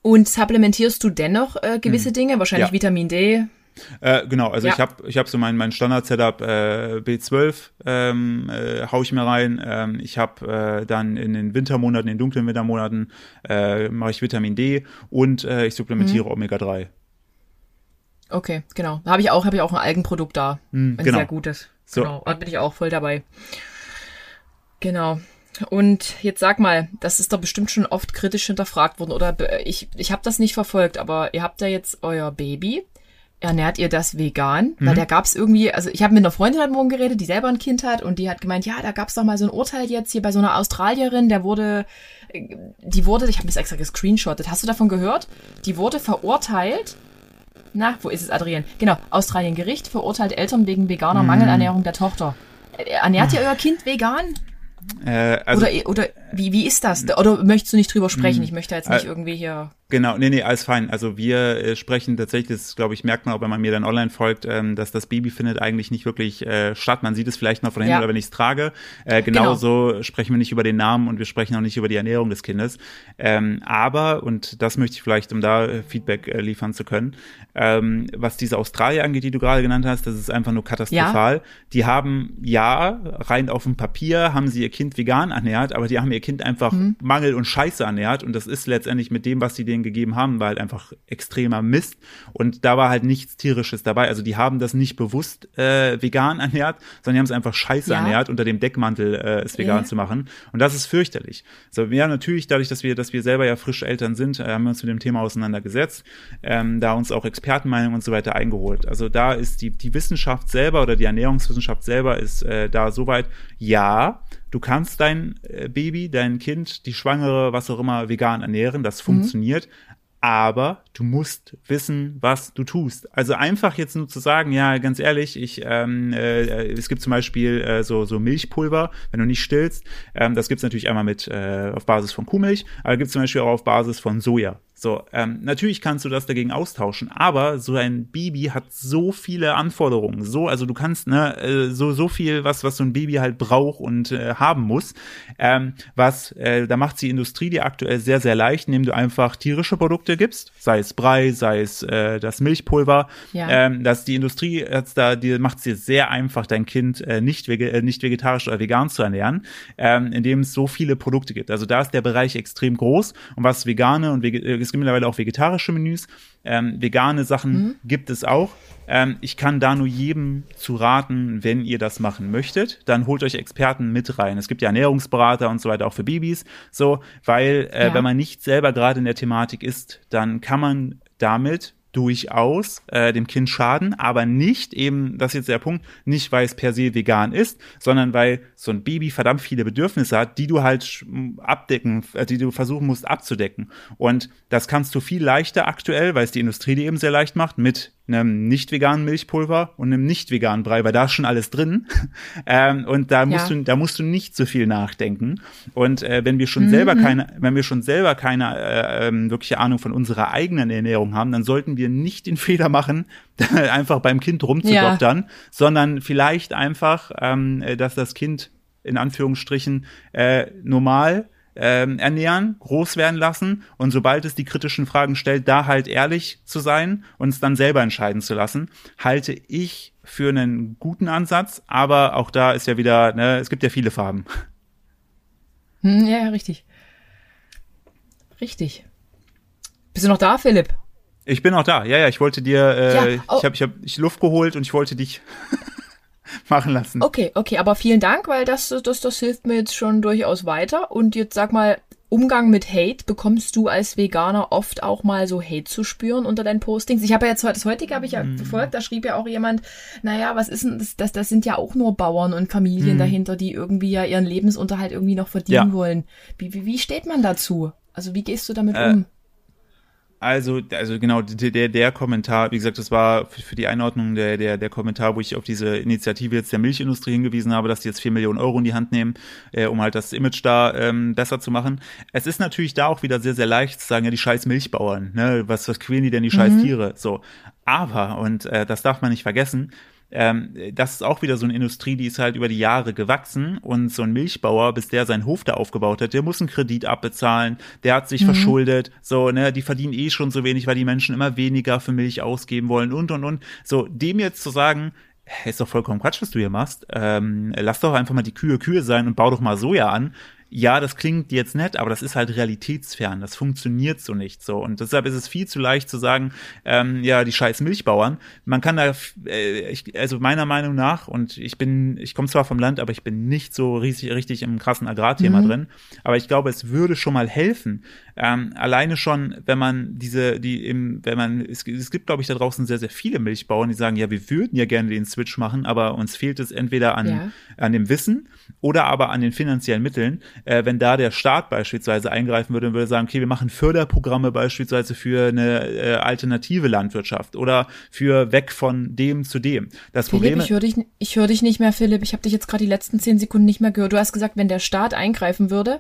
Und supplementierst du dennoch äh, gewisse mhm. Dinge, wahrscheinlich ja. Vitamin D? Äh, genau, also ja. ich habe ich hab so mein, mein Standard-Setup äh, B12 ähm, äh, hau ich mir rein. Ähm, ich habe äh, dann in den Wintermonaten, in den dunklen Wintermonaten äh, mache ich Vitamin D und äh, ich supplementiere mhm. Omega-3. Okay, genau. Habe ich auch, habe ich auch ein Algenprodukt da. Mhm, ein genau. sehr gutes. So. Genau. Da bin ich auch voll dabei. Genau. Und jetzt sag mal, das ist doch bestimmt schon oft kritisch hinterfragt worden oder ich, ich habe das nicht verfolgt, aber ihr habt ja jetzt euer Baby ernährt ihr das vegan? Mhm. Weil da gab's irgendwie, also ich habe mit einer Freundin heute Morgen geredet, die selber ein Kind hat und die hat gemeint, ja, da gab's doch mal so ein Urteil jetzt hier bei so einer Australierin, der wurde, die wurde, ich habe das extra gescreenshottet, hast du davon gehört? Die wurde verurteilt. Na, wo ist es, Adrian? Genau, Australien Gericht verurteilt Eltern wegen veganer mhm. Mangelernährung der Tochter. Ernährt ihr euer Kind vegan? Äh, also, oder, oder wie, wie ist das? Oder möchtest du nicht drüber sprechen? Mhm. Ich möchte jetzt nicht äh, irgendwie hier Genau, nee, nee, alles fein. Also wir äh, sprechen tatsächlich, das glaube ich, merkt man auch, wenn man mir dann online folgt, ähm, dass das Baby findet eigentlich nicht wirklich äh, statt. Man sieht es vielleicht noch von hinten ja. oder wenn ich es trage. Äh, genauso genau. sprechen wir nicht über den Namen und wir sprechen auch nicht über die Ernährung des Kindes. Ähm, aber, und das möchte ich vielleicht, um da äh, Feedback äh, liefern zu können, ähm, was diese Australier angeht, die du gerade genannt hast, das ist einfach nur katastrophal. Ja. Die haben, ja, rein auf dem Papier haben sie ihr Kind vegan ernährt, aber die haben ihr Kind einfach mhm. Mangel und Scheiße ernährt und das ist letztendlich mit dem, was sie denen denen gegeben haben, war halt einfach extremer Mist. Und da war halt nichts Tierisches dabei. Also die haben das nicht bewusst äh, vegan <laughs> ernährt, sondern die haben es einfach scheiße ja. ernährt, unter dem Deckmantel äh, es vegan ja. zu machen. Und das ist fürchterlich. So, ja, natürlich, dadurch, dass wir, dass wir selber ja frisch Eltern sind, äh, haben wir uns mit dem Thema auseinandergesetzt, ähm, da uns auch Expertenmeinungen und so weiter eingeholt. Also da ist die, die Wissenschaft selber oder die Ernährungswissenschaft selber ist äh, da soweit, ja, Du kannst dein äh, Baby, dein Kind, die Schwangere, was auch immer, vegan ernähren. Das mhm. funktioniert. Aber du musst wissen, was du tust. Also einfach jetzt nur zu sagen, ja, ganz ehrlich, ich, ähm, äh, es gibt zum Beispiel äh, so, so Milchpulver, wenn du nicht stillst. Ähm, das gibt's natürlich einmal mit äh, auf Basis von Kuhmilch, aber gibt's zum Beispiel auch auf Basis von Soja. So, ähm, natürlich kannst du das dagegen austauschen, aber so ein Baby hat so viele Anforderungen. So, also du kannst ne, äh, so so viel, was was so ein Baby halt braucht und äh, haben muss. Ähm, was äh, da macht die Industrie dir aktuell sehr sehr leicht, indem du einfach tierische Produkte gibst, sei es Brei, sei es äh, das Milchpulver. Ja. Ähm, dass die Industrie jetzt da, die macht es dir sehr einfach, dein Kind äh, nicht vege äh, nicht vegetarisch oder vegan zu ernähren, ähm, indem es so viele Produkte gibt. Also da ist der Bereich extrem groß und was vegane und vege äh, es gibt mittlerweile auch vegetarische Menüs. Ähm, vegane Sachen mhm. gibt es auch. Ähm, ich kann da nur jedem zu raten, wenn ihr das machen möchtet, dann holt euch Experten mit rein. Es gibt ja Ernährungsberater und so weiter auch für Babys, so, weil äh, ja. wenn man nicht selber gerade in der Thematik ist, dann kann man damit durchaus äh, dem Kind schaden, aber nicht eben, das ist jetzt der Punkt, nicht weil es per se vegan ist, sondern weil so ein Baby verdammt viele Bedürfnisse hat, die du halt abdecken, äh, die du versuchen musst abzudecken. Und das kannst du viel leichter aktuell, weil es die Industrie dir eben sehr leicht macht, mit einem nicht veganen Milchpulver und einem nicht veganen Brei, weil da ist schon alles drin. <laughs> ähm, und da musst ja. du, da musst du nicht so viel nachdenken. Und äh, wenn wir schon mhm. selber keine, wenn wir schon selber keine äh, ähm, wirkliche Ahnung von unserer eigenen Ernährung haben, dann sollten wir nicht den <laughs> Fehler machen, <laughs> einfach beim Kind rumzudoktern, ja. sondern vielleicht einfach, ähm, dass das Kind in Anführungsstrichen äh, normal ähm, ernähren, groß werden lassen und sobald es die kritischen Fragen stellt, da halt ehrlich zu sein und es dann selber entscheiden zu lassen, halte ich für einen guten Ansatz, aber auch da ist ja wieder, ne, es gibt ja viele Farben. Hm, ja, richtig. Richtig. Bist du noch da, Philipp? Ich bin auch da. Ja, ja, ich wollte dir, äh, ja, oh. ich habe ich hab, ich Luft geholt und ich wollte dich <laughs> <laughs> machen lassen. Okay, okay, aber vielen Dank, weil das, das, das hilft mir jetzt schon durchaus weiter. Und jetzt sag mal, Umgang mit Hate, bekommst du als Veganer oft auch mal so Hate zu spüren unter deinen Postings? Ich habe ja jetzt das heutige habe ich ja mm. verfolgt, da schrieb ja auch jemand, naja, was ist denn das, das, das sind ja auch nur Bauern und Familien mm. dahinter, die irgendwie ja ihren Lebensunterhalt irgendwie noch verdienen ja. wollen. Wie, wie, wie steht man dazu? Also wie gehst du damit äh, um? Also, also genau, der, der Kommentar, wie gesagt, das war für die Einordnung der, der, der Kommentar, wo ich auf diese Initiative jetzt der Milchindustrie hingewiesen habe, dass die jetzt vier Millionen Euro in die Hand nehmen, äh, um halt das Image da ähm, besser zu machen. Es ist natürlich da auch wieder sehr, sehr leicht zu sagen, ja, die scheiß Milchbauern, ne, was, was quälen die denn die scheiß mhm. Tiere? So. Aber, und äh, das darf man nicht vergessen, ähm, das ist auch wieder so eine Industrie, die ist halt über die Jahre gewachsen und so ein Milchbauer, bis der seinen Hof da aufgebaut hat, der muss einen Kredit abbezahlen, der hat sich mhm. verschuldet, so, ne, die verdienen eh schon so wenig, weil die Menschen immer weniger für Milch ausgeben wollen und und und. So, dem jetzt zu sagen, ist doch vollkommen Quatsch, was du hier machst. Ähm, lass doch einfach mal die Kühe Kühe sein und bau doch mal Soja an ja, das klingt jetzt nett, aber das ist halt realitätsfern. Das funktioniert so nicht so. Und deshalb ist es viel zu leicht zu sagen, ähm, ja, die scheiß Milchbauern. Man kann da, äh, ich, also meiner Meinung nach, und ich bin, ich komme zwar vom Land, aber ich bin nicht so riesig, richtig im krassen Agrarthema mhm. drin. Aber ich glaube, es würde schon mal helfen. Ähm, alleine schon, wenn man diese, die im, wenn man, es, es gibt, glaube ich, da draußen sehr, sehr viele Milchbauern, die sagen, ja, wir würden ja gerne den Switch machen, aber uns fehlt es entweder an, ja. an dem Wissen oder aber an den finanziellen Mitteln äh, wenn da der Staat beispielsweise eingreifen würde und würde sagen, okay, wir machen Förderprogramme beispielsweise für eine äh, alternative Landwirtschaft oder für weg von dem zu dem. Das Philipp, Problem ich höre dich, ich höre dich nicht mehr, Philipp. Ich habe dich jetzt gerade die letzten zehn Sekunden nicht mehr gehört. Du hast gesagt, wenn der Staat eingreifen würde,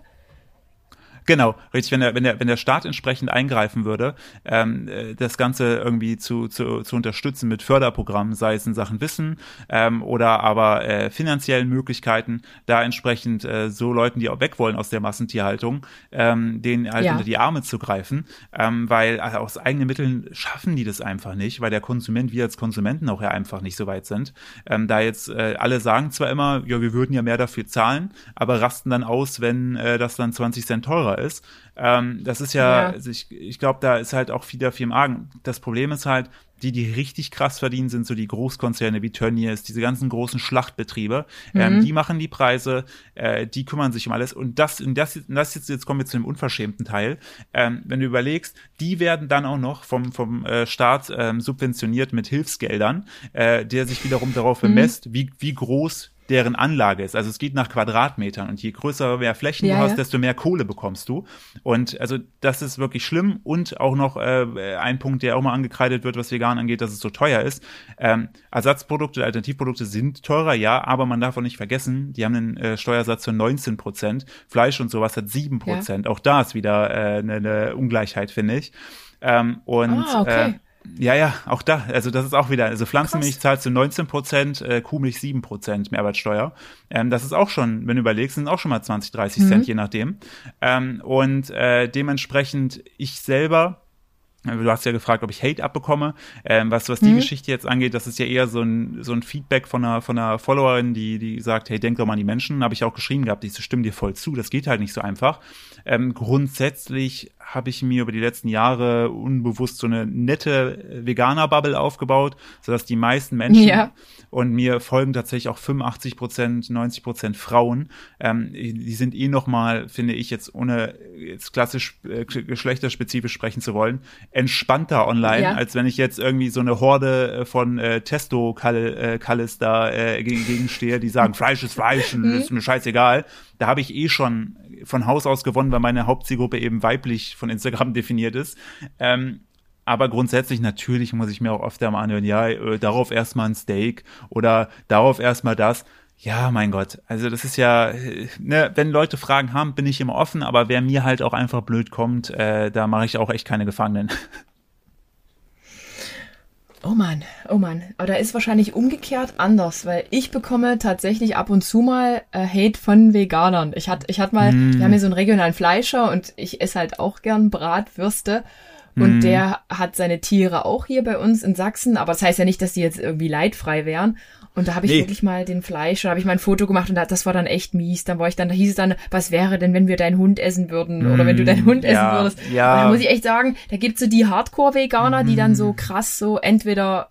Genau, richtig. Wenn der, wenn der, wenn der Staat entsprechend eingreifen würde, ähm, äh, das Ganze irgendwie zu, zu, zu unterstützen mit Förderprogrammen, sei es in Sachen Wissen ähm, oder aber äh, finanziellen Möglichkeiten, da entsprechend äh, so Leuten, die auch weg wollen aus der Massentierhaltung, ähm, denen halt ja. unter die Arme zu greifen, ähm, weil also aus eigenen Mitteln schaffen die das einfach nicht, weil der Konsument, wir als Konsumenten auch ja einfach nicht so weit sind. Ähm, da jetzt äh, alle sagen zwar immer, ja, wir würden ja mehr dafür zahlen, aber rasten dann aus, wenn äh, das dann 20 Cent teurer ist. Ähm, das ist ja, ja. Also ich, ich glaube, da ist halt auch wieder viel im Argen. Das Problem ist halt, die, die richtig krass verdienen, sind so die Großkonzerne wie Tönnies, diese ganzen großen Schlachtbetriebe. Ähm, mhm. Ähm, die machen die Preise, äh, die kümmern sich um alles. Und das, und das, das jetzt, jetzt kommen wir zu dem unverschämten Teil. Ähm, wenn du überlegst, die werden dann auch noch vom, vom äh, Staat ähm, subventioniert mit Hilfsgeldern, äh, der sich wiederum darauf mhm. bemisst, wie, wie groß deren Anlage ist. Also es geht nach Quadratmetern und je größer mehr Flächen ja, du hast, ja. desto mehr Kohle bekommst du. Und also das ist wirklich schlimm und auch noch äh, ein Punkt, der auch mal angekreidet wird, was vegan angeht, dass es so teuer ist. Ähm, Ersatzprodukte, Alternativprodukte sind teurer, ja, aber man darf auch nicht vergessen, die haben einen äh, Steuersatz von 19 Prozent. Fleisch und sowas hat 7 Prozent. Ja. Auch da ist wieder äh, eine, eine Ungleichheit, finde ich. Ähm, und ah, okay. äh, ja, ja, auch da. Also das ist auch wieder, also Pflanzenmilch Krass. zahlst du 19 Prozent, äh, Kuhmilch 7 Prozent Mehrwertsteuer. Ähm, das ist auch schon, wenn du überlegst, sind auch schon mal 20, 30 mhm. Cent, je nachdem. Ähm, und äh, dementsprechend, ich selber Du hast ja gefragt, ob ich Hate abbekomme. Ähm, was, was die mhm. Geschichte jetzt angeht, das ist ja eher so ein, so ein Feedback von einer, von einer Followerin, die, die sagt, hey, denk doch mal an die Menschen. Habe ich auch geschrieben gehabt, ich stimme dir voll zu. Das geht halt nicht so einfach. Ähm, grundsätzlich habe ich mir über die letzten Jahre unbewusst so eine nette Veganer-Bubble aufgebaut, sodass die meisten Menschen ja. und mir folgen tatsächlich auch 85 Prozent, 90 Prozent Frauen. Ähm, die sind eh noch mal, finde ich jetzt ohne jetzt klassisch äh, geschlechterspezifisch sprechen zu wollen, entspannter online, ja. als wenn ich jetzt irgendwie so eine Horde äh, von äh, Testo-Kallis äh, da äh, gegen, gegenstehe, die sagen, <laughs> Fleisch ist Fleisch und mhm. ist mir scheißegal. Da habe ich eh schon von Haus aus gewonnen, weil meine Hauptzielgruppe eben weiblich von Instagram <laughs> definiert ist. Ähm, aber grundsätzlich natürlich muss ich mir auch oft einmal anhören, ja, äh, darauf erstmal ein Steak oder darauf erstmal das. Ja, mein Gott. Also das ist ja, äh, ne, wenn Leute Fragen haben, bin ich immer offen, aber wer mir halt auch einfach blöd kommt, äh, da mache ich auch echt keine Gefangenen. <laughs> Oh Mann, oh Mann. Aber da ist wahrscheinlich umgekehrt anders, weil ich bekomme tatsächlich ab und zu mal äh, Hate von Veganern. Ich hatte ich hatte mal, mm. wir haben hier so einen regionalen Fleischer und ich esse halt auch gern Bratwürste. Und mm. der hat seine Tiere auch hier bei uns in Sachsen, aber das heißt ja nicht, dass die jetzt irgendwie leidfrei wären. Und da habe ich nee. wirklich mal den Fleisch, da habe ich mal ein Foto gemacht und das war dann echt mies. Dann war ich dann, da hieß es dann, was wäre denn, wenn wir deinen Hund essen würden oder wenn du deinen Hund ja, essen würdest. Ja. Und da muss ich echt sagen, da gibt's so die Hardcore-Veganer, die dann so krass so entweder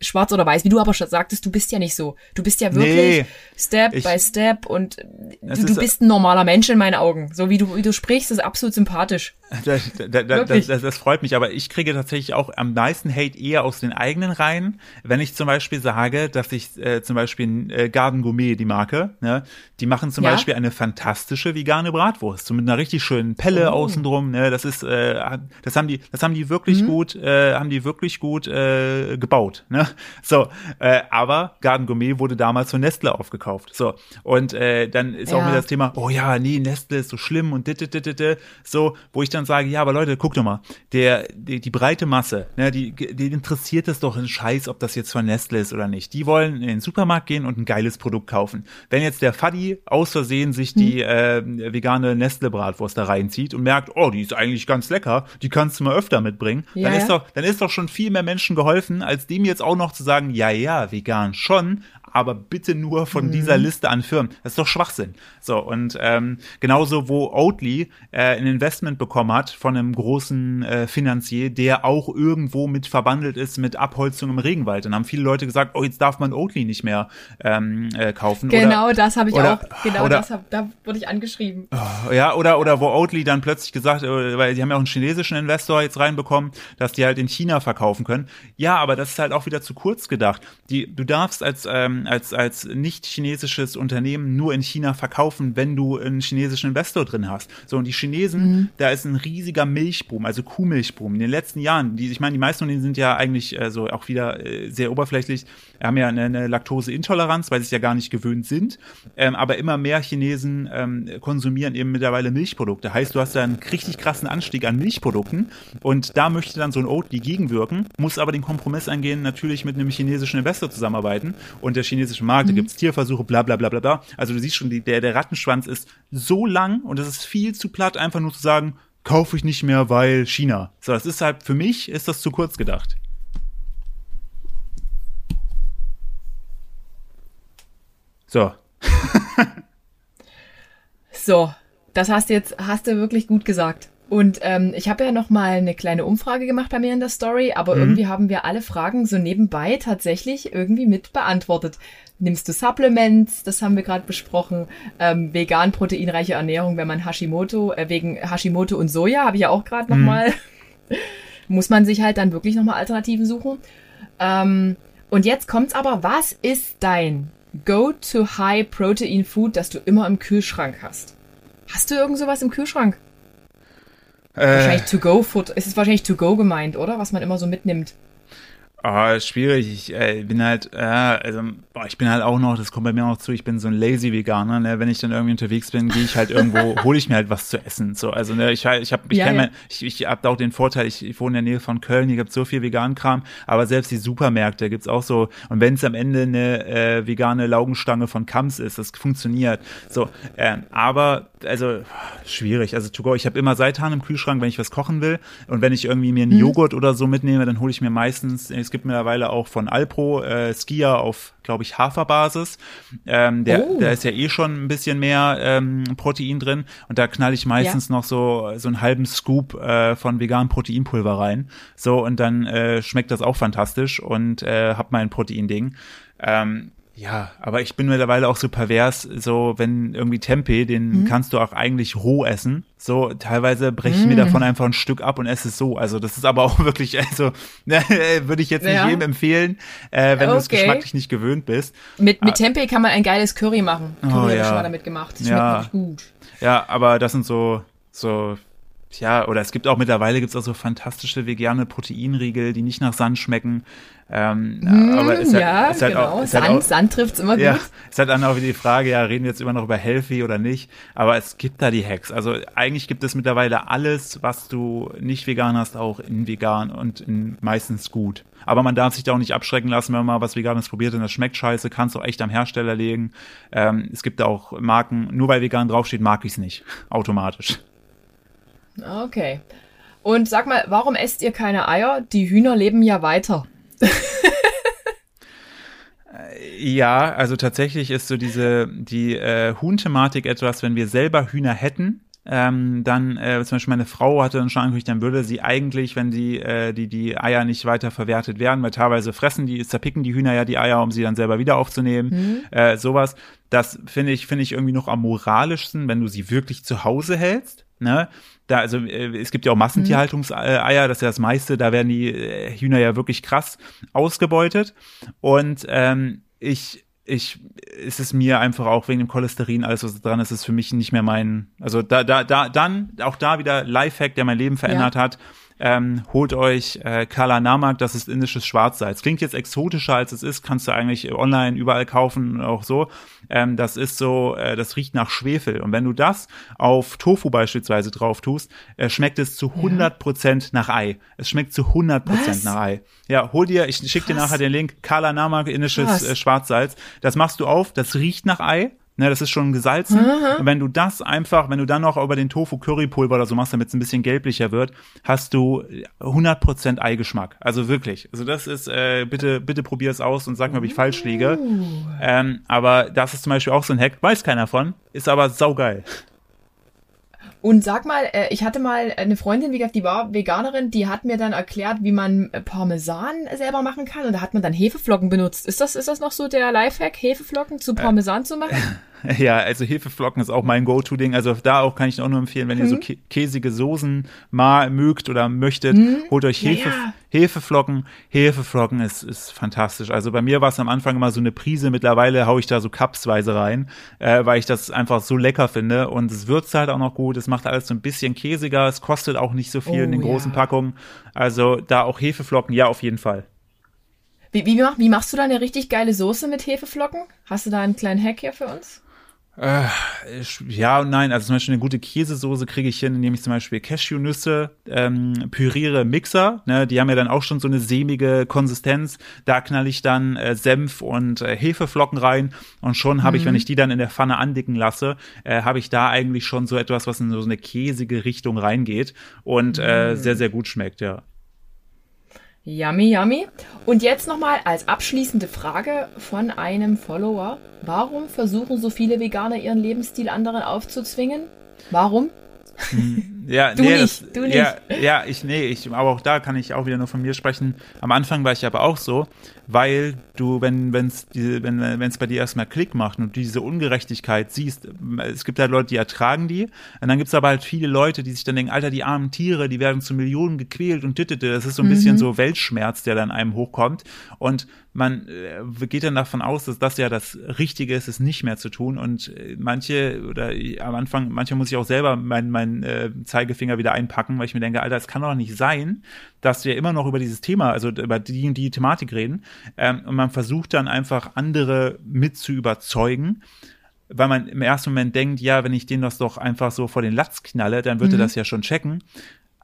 schwarz oder weiß, wie du aber schon sagtest, du bist ja nicht so. Du bist ja wirklich nee, Step ich, by Step und du, du bist ein normaler Mensch in meinen Augen. So wie du, wie du sprichst, ist absolut sympathisch. <laughs> Das, das, das, das, freut mich, aber ich kriege tatsächlich auch am meisten Hate eher aus den eigenen Reihen, wenn ich zum Beispiel sage, dass ich äh, zum Beispiel äh, Garden Gourmet, die Marke, ne, die machen zum ja? Beispiel eine fantastische vegane Bratwurst, so mit einer richtig schönen Pelle oh. außen drum, ne, das ist, äh, das haben die, das haben die wirklich mhm. gut, äh, haben die wirklich gut äh, gebaut, ne, so, äh, aber Garden Gourmet wurde damals von Nestle aufgekauft, so, und äh, dann ist ja. auch wieder das Thema, oh ja, nee, Nestle ist so schlimm und dit, dit, dit, dit, so, wo ich dann sage, ja, aber Leute, guck doch mal, der, die, die breite Masse, ne, die, die interessiert es doch einen Scheiß, ob das jetzt von Nestle ist oder nicht. Die wollen in den Supermarkt gehen und ein geiles Produkt kaufen. Wenn jetzt der Faddy aus Versehen sich die hm. äh, vegane Nestle-Bratwurst da reinzieht und merkt, oh, die ist eigentlich ganz lecker, die kannst du mal öfter mitbringen, ja, dann ist doch, dann ist doch schon viel mehr Menschen geholfen, als dem jetzt auch noch zu sagen, ja, ja, vegan schon, aber bitte nur von mhm. dieser Liste an Firmen. Das ist doch Schwachsinn. So, und ähm, genauso, wo Oatly äh, ein Investment bekommen hat von einem großen äh, Finanzier, der auch irgendwo mit verbandelt ist mit Abholzung im Regenwald. Dann haben viele Leute gesagt, oh, jetzt darf man Oatly nicht mehr ähm, äh, kaufen. Genau, oder, das habe ich oder, auch, genau oder, das hab, da wurde ich angeschrieben. Oh, ja, oder, oder wo Oatly dann plötzlich gesagt, äh, weil die haben ja auch einen chinesischen Investor jetzt reinbekommen, dass die halt in China verkaufen können. Ja, aber das ist halt auch wieder zu kurz gedacht. Die, du darfst als ähm, als, als nicht chinesisches Unternehmen nur in China verkaufen, wenn du einen chinesischen Investor drin hast. So, und die Chinesen, mhm. da ist ein riesiger Milchboom, also Kuhmilchboom. In den letzten Jahren, die, ich meine, die meisten von denen sind ja eigentlich äh, so auch wieder äh, sehr oberflächlich, haben ja eine, eine Laktoseintoleranz, weil sie es ja gar nicht gewöhnt sind. Ähm, aber immer mehr Chinesen ähm, konsumieren eben mittlerweile Milchprodukte. Heißt, du hast da einen richtig krassen Anstieg an Milchprodukten und da möchte dann so ein Oatly gegenwirken, muss aber den Kompromiss eingehen, natürlich mit einem chinesischen Investor zusammenarbeiten und der chinesischen Markt, mhm. da gibt's Tierversuche, bla bla bla bla bla. Also du siehst schon, die, der, der Rattenschwanz ist so lang und es ist viel zu platt, einfach nur zu sagen, kaufe ich nicht mehr, weil China. So, das ist halt, für mich ist das zu kurz gedacht. So. <laughs> so, das hast du jetzt, hast du wirklich gut gesagt. Und ähm, ich habe ja noch mal eine kleine Umfrage gemacht bei mir in der Story, aber mhm. irgendwie haben wir alle Fragen so nebenbei tatsächlich irgendwie mit beantwortet. Nimmst du Supplements? Das haben wir gerade besprochen. Ähm, vegan proteinreiche Ernährung, wenn man Hashimoto äh, wegen Hashimoto und Soja habe ich ja auch gerade noch mhm. mal. <laughs> muss man sich halt dann wirklich noch mal Alternativen suchen. Ähm, und jetzt kommt's aber. Was ist dein Go-to-High-Protein-Food, das du immer im Kühlschrank hast. Hast du irgend sowas im Kühlschrank? Äh, wahrscheinlich To-Go-Food. Es ist wahrscheinlich To-Go gemeint, oder? Was man immer so mitnimmt. Oh, schwierig. Ich äh, bin halt, äh, also boah, ich bin halt auch noch, das kommt bei mir noch zu, ich bin so ein lazy Veganer, ne? Wenn ich dann irgendwie unterwegs bin, gehe ich halt irgendwo, <laughs> hole ich mir halt was zu essen. So, also ne, ich, ich habe, ich, ja, ja. ich, ich habe auch den Vorteil, ich, ich wohne in der Nähe von Köln, hier gibt's so viel Vegan-Kram, aber selbst die Supermärkte gibt's auch so, und wenn es am Ende eine äh, vegane Laugenstange von Kams ist, das funktioniert. So, äh, aber also schwierig. Also to go, ich habe immer Seitan im Kühlschrank, wenn ich was kochen will. Und wenn ich irgendwie mir einen hm. Joghurt oder so mitnehme, dann hole ich mir meistens, es gibt mittlerweile auch von Alpro äh, Skia auf, glaube ich, Haferbasis. Ähm, der, oh. der ist ja eh schon ein bisschen mehr ähm, Protein drin. Und da knall ich meistens ja. noch so, so einen halben Scoop äh, von veganem Proteinpulver rein. So, und dann äh, schmeckt das auch fantastisch und äh, hab mein Proteinding. Ähm, ja, aber ich bin mittlerweile auch so pervers, so wenn irgendwie Tempeh, den mhm. kannst du auch eigentlich roh essen. So teilweise breche ich mhm. mir davon einfach ein Stück ab und esse es so. Also das ist aber auch <laughs> wirklich, also <laughs> ne, würde ich jetzt nicht ja. jedem empfehlen, äh, wenn okay. du es geschmacklich nicht gewöhnt bist. Mit, mit ah. Tempeh kann man ein geiles Curry machen. Curry oh, ja. ich schon mal damit gemacht. Das ja. schmeckt gut. Ja, aber das sind so, so ja, oder es gibt auch mittlerweile gibt es auch so fantastische vegane Proteinriegel, die nicht nach Sand schmecken. Ähm, hm, aber es ja, halt genau. auch, Sand, halt auch, Sand trifft's immer ja, gut. Es hat dann auch wieder die Frage, ja, reden wir jetzt immer noch über Healthy oder nicht? Aber es gibt da die Hacks. Also eigentlich gibt es mittlerweile alles, was du nicht vegan hast, auch in vegan und in meistens gut. Aber man darf sich da auch nicht abschrecken lassen, wenn man mal was Veganes probiert und das schmeckt scheiße, kannst du auch echt am Hersteller legen. Ähm, es gibt da auch Marken, nur weil vegan draufsteht, mag ich's nicht. <laughs> Automatisch. Okay. Und sag mal, warum esst ihr keine Eier? Die Hühner leben ja weiter. Ja, also tatsächlich ist so diese die äh, Huhn-Thematik etwas, wenn wir selber Hühner hätten, ähm, dann äh, zum Beispiel meine Frau hatte dann schon angekündigt, dann würde sie eigentlich, wenn die, äh, die, die Eier nicht weiter verwertet werden, weil teilweise fressen die, zerpicken die Hühner ja die Eier, um sie dann selber wieder aufzunehmen, mhm. äh, sowas. Das finde ich, finde ich irgendwie noch am moralischsten, wenn du sie wirklich zu Hause hältst. Ne? Da, also äh, es gibt ja auch Massentierhaltungseier, das ist ja das meiste, da werden die äh, Hühner ja wirklich krass ausgebeutet. Und ähm, ich ich, ist es mir einfach auch wegen dem Cholesterin, alles was dran ist, ist für mich nicht mehr mein, also da, da, da, dann auch da wieder Lifehack, der mein Leben verändert ja. hat ähm, holt euch äh, Kala Namak, das ist indisches Schwarzsalz. Klingt jetzt exotischer als es ist, kannst du eigentlich online überall kaufen, auch so. Ähm, das ist so, äh, das riecht nach Schwefel. Und wenn du das auf Tofu beispielsweise drauf tust, äh, schmeckt es zu 100 Prozent nach Ei. Es schmeckt zu 100 Prozent nach Ei. Ja, hol dir, ich schick dir nachher den Link, Kala Namak, indisches äh, Schwarzsalz. Das machst du auf, das riecht nach Ei Ne, das ist schon gesalzen. Mhm. Und wenn du das einfach, wenn du dann noch über den Tofu Currypulver oder so machst, damit es ein bisschen gelblicher wird, hast du 100% Eigeschmack. Also wirklich. Also das ist, äh, bitte, bitte probier es aus und sag mir, ob ich falsch liege. Ähm, aber das ist zum Beispiel auch so ein Hack, weiß keiner von, ist aber saugeil. Und sag mal, äh, ich hatte mal eine Freundin, wie gesagt, die war Veganerin, die hat mir dann erklärt, wie man Parmesan selber machen kann. Und da hat man dann Hefeflocken benutzt. Ist das, ist das noch so der Lifehack, Hefeflocken zu Parmesan äh, zu machen? <laughs> <laughs> Ja, also Hefeflocken ist auch mein Go-To-Ding. Also da auch kann ich auch nur empfehlen, wenn mhm. ihr so kä käsige Soßen mal mögt oder möchtet, mhm. holt euch Hefe, ja, ja. Hefeflocken. Hefeflocken ist, ist fantastisch. Also bei mir war es am Anfang immer so eine Prise. Mittlerweile haue ich da so cupsweise rein, äh, weil ich das einfach so lecker finde. Und es würzt halt auch noch gut. Es macht alles so ein bisschen käsiger. Es kostet auch nicht so viel oh, in den großen ja. Packungen. Also da auch Hefeflocken, ja, auf jeden Fall. Wie, wie, wie machst du da eine richtig geile Soße mit Hefeflocken? Hast du da einen kleinen Hack hier für uns? Äh, ja und nein. Also zum Beispiel eine gute Käsesoße kriege ich hin, indem ich zum Beispiel Cashewnüsse ähm, püriere Mixer. Ne, die haben ja dann auch schon so eine sämige Konsistenz. Da knall ich dann äh, Senf und äh, Hefeflocken rein und schon habe mhm. ich, wenn ich die dann in der Pfanne andicken lasse, äh, habe ich da eigentlich schon so etwas, was in so eine käsige Richtung reingeht und äh, mhm. sehr, sehr gut schmeckt, ja. Yummy, yummy. Und jetzt nochmal als abschließende Frage von einem Follower. Warum versuchen so viele Veganer ihren Lebensstil anderen aufzuzwingen? Warum? Hm, ja, <laughs> du nee, nicht, das, du nicht. Ja, ja, ich, nee, ich, aber auch da kann ich auch wieder nur von mir sprechen. Am Anfang war ich aber auch so. Weil du, wenn wenn's diese, wenn es bei dir erstmal Klick macht und du diese Ungerechtigkeit siehst, es gibt halt Leute, die ertragen die, und dann gibt's aber halt viele Leute, die sich dann denken, Alter, die armen Tiere, die werden zu Millionen gequält und tittete. Das ist so ein mhm. bisschen so Weltschmerz, der dann einem hochkommt. Und man äh, geht dann davon aus, dass das ja das Richtige ist, es nicht mehr zu tun. Und äh, manche, oder am Anfang, manchmal muss ich auch selber meinen mein, äh, Zeigefinger wieder einpacken, weil ich mir denke, Alter, es kann doch nicht sein, dass wir immer noch über dieses Thema, also über die die Thematik reden. Ähm, und man versucht dann einfach andere mit zu überzeugen weil man im ersten Moment denkt, ja, wenn ich den das doch einfach so vor den Latz knalle, dann würde mhm. er das ja schon checken.